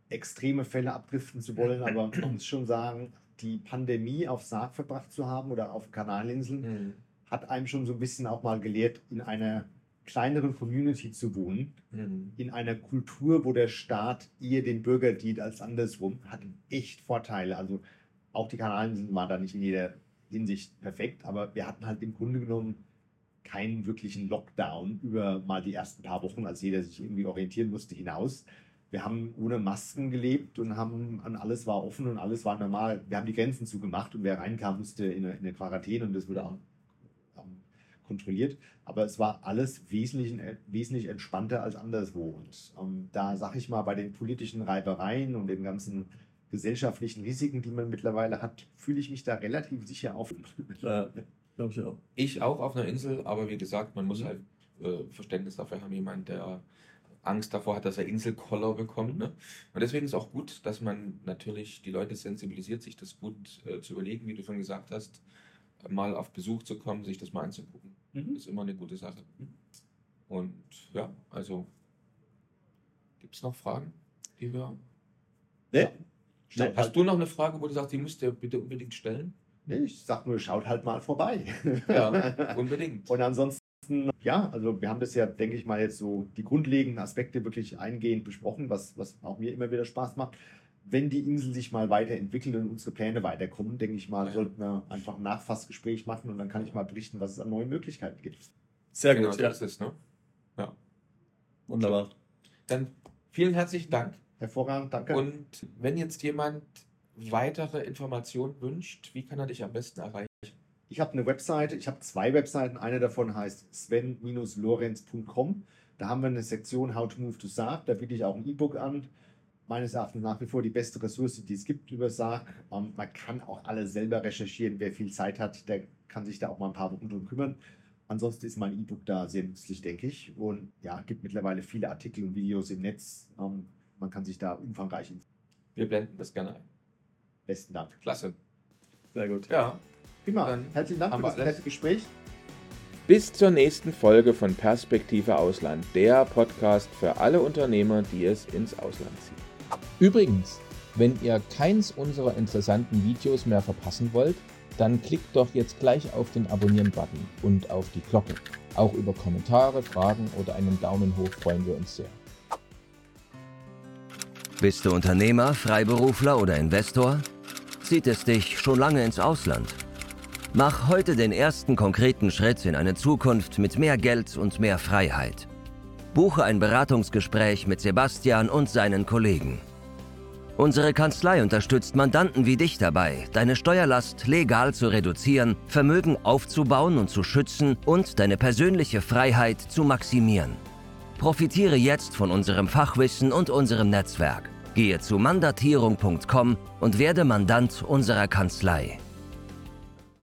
extreme Fälle abdriften zu wollen, aber man muss schon sagen, die Pandemie auf Sarg verbracht zu haben oder auf Kanalinseln Mhm. hat einem schon so ein bisschen auch mal gelehrt, in einer kleineren Community zu wohnen, Mhm. in einer Kultur, wo der Staat eher den Bürger dient als andersrum, hat echt Vorteile. Also auch die Kanalinseln waren da nicht in jeder Hinsicht perfekt, aber wir hatten halt im Grunde genommen keinen wirklichen Lockdown über mal die ersten paar Wochen, als jeder sich irgendwie orientieren musste, hinaus. Wir haben ohne Masken gelebt und haben und alles war offen und alles war normal. Wir haben die Grenzen zugemacht und wer reinkam, musste in eine, in eine Quarantäne und das wurde auch ähm, kontrolliert. Aber es war alles wesentlich, wesentlich entspannter als anderswo. Und ähm, da sage ich mal, bei den politischen Reibereien und den ganzen gesellschaftlichen Risiken, die man mittlerweile hat, fühle ich mich da relativ sicher auf. Ja, glaube ich auch. Ich auch auf einer Insel, aber wie gesagt, man muss halt äh, Verständnis dafür haben, jemand, der Angst davor hat, dass er Inselkoller bekommt. Ne? Und deswegen ist auch gut, dass man natürlich die Leute sensibilisiert, sich das gut äh, zu überlegen, wie du schon gesagt hast, mal auf Besuch zu kommen, sich das mal anzugucken. Mhm. Ist immer eine gute Sache. Und ja, also gibt es noch Fragen, die wir. Nee, Schaut Hast halt, du noch eine Frage, wo du sagst, die müsst ihr bitte unbedingt stellen? nee, ich sag nur, schaut halt mal vorbei. Ja, unbedingt. Und ansonsten, ja, also wir haben das ja, denke ich mal, jetzt so die grundlegenden Aspekte wirklich eingehend besprochen, was, was auch mir immer wieder Spaß macht. Wenn die Insel sich mal weiterentwickelt und unsere Pläne weiterkommen, denke ich mal, Ja. sollten wir einfach ein Nachfassgespräch machen und dann kann ich mal berichten, was es an neuen Möglichkeiten gibt. Sehr genau gut, so ja. ist es, ne? Wunderbar. Dann vielen herzlichen Dank. Hervorragend, danke. Und wenn jetzt jemand weitere Informationen wünscht, wie kann er dich am besten erreichen? Ich habe eine Webseite, ich habe zwei Webseiten. Eine davon heißt sven-lorenz.com. Da haben wir eine Sektion How to Move to Sarg. Da biete ich auch ein E-Book an. Meines Erachtens nach wie vor die beste Ressource, die es gibt über Sarg. Ähm, man kann auch alles selber recherchieren. Wer viel Zeit hat, der kann sich da auch mal ein paar Wochen drum kümmern. Ansonsten ist mein E-Book da sehr nützlich, denke ich. Und ja, gibt mittlerweile viele Artikel und Videos im Netz. Ähm, man kann sich da umfangreich informieren. Wir blenden das gerne ein. Besten Dank. Klasse. Sehr gut. Ja. Prima. Dann Herzlichen Dank für das nette Gespräch. Bis zur nächsten Folge von Perspektive Ausland, der Podcast für alle Unternehmer, die es ins Ausland ziehen. Übrigens, wenn ihr keins unserer interessanten Videos mehr verpassen wollt, dann klickt doch jetzt gleich auf den Abonnieren-Button und auf die Glocke. Auch über Kommentare, Fragen oder einen Daumen hoch freuen wir uns sehr. Bist du Unternehmer, Freiberufler oder Investor? Zieht es dich schon lange ins Ausland? Mach heute den ersten konkreten Schritt in eine Zukunft mit mehr Geld und mehr Freiheit. Buche ein Beratungsgespräch mit Sebastian und seinen Kollegen. Unsere Kanzlei unterstützt Mandanten wie dich dabei, deine Steuerlast legal zu reduzieren, Vermögen aufzubauen und zu schützen und deine persönliche Freiheit zu maximieren. Profitiere jetzt von unserem Fachwissen und unserem Netzwerk. Gehe zu mandatierung.com und werde Mandant unserer Kanzlei.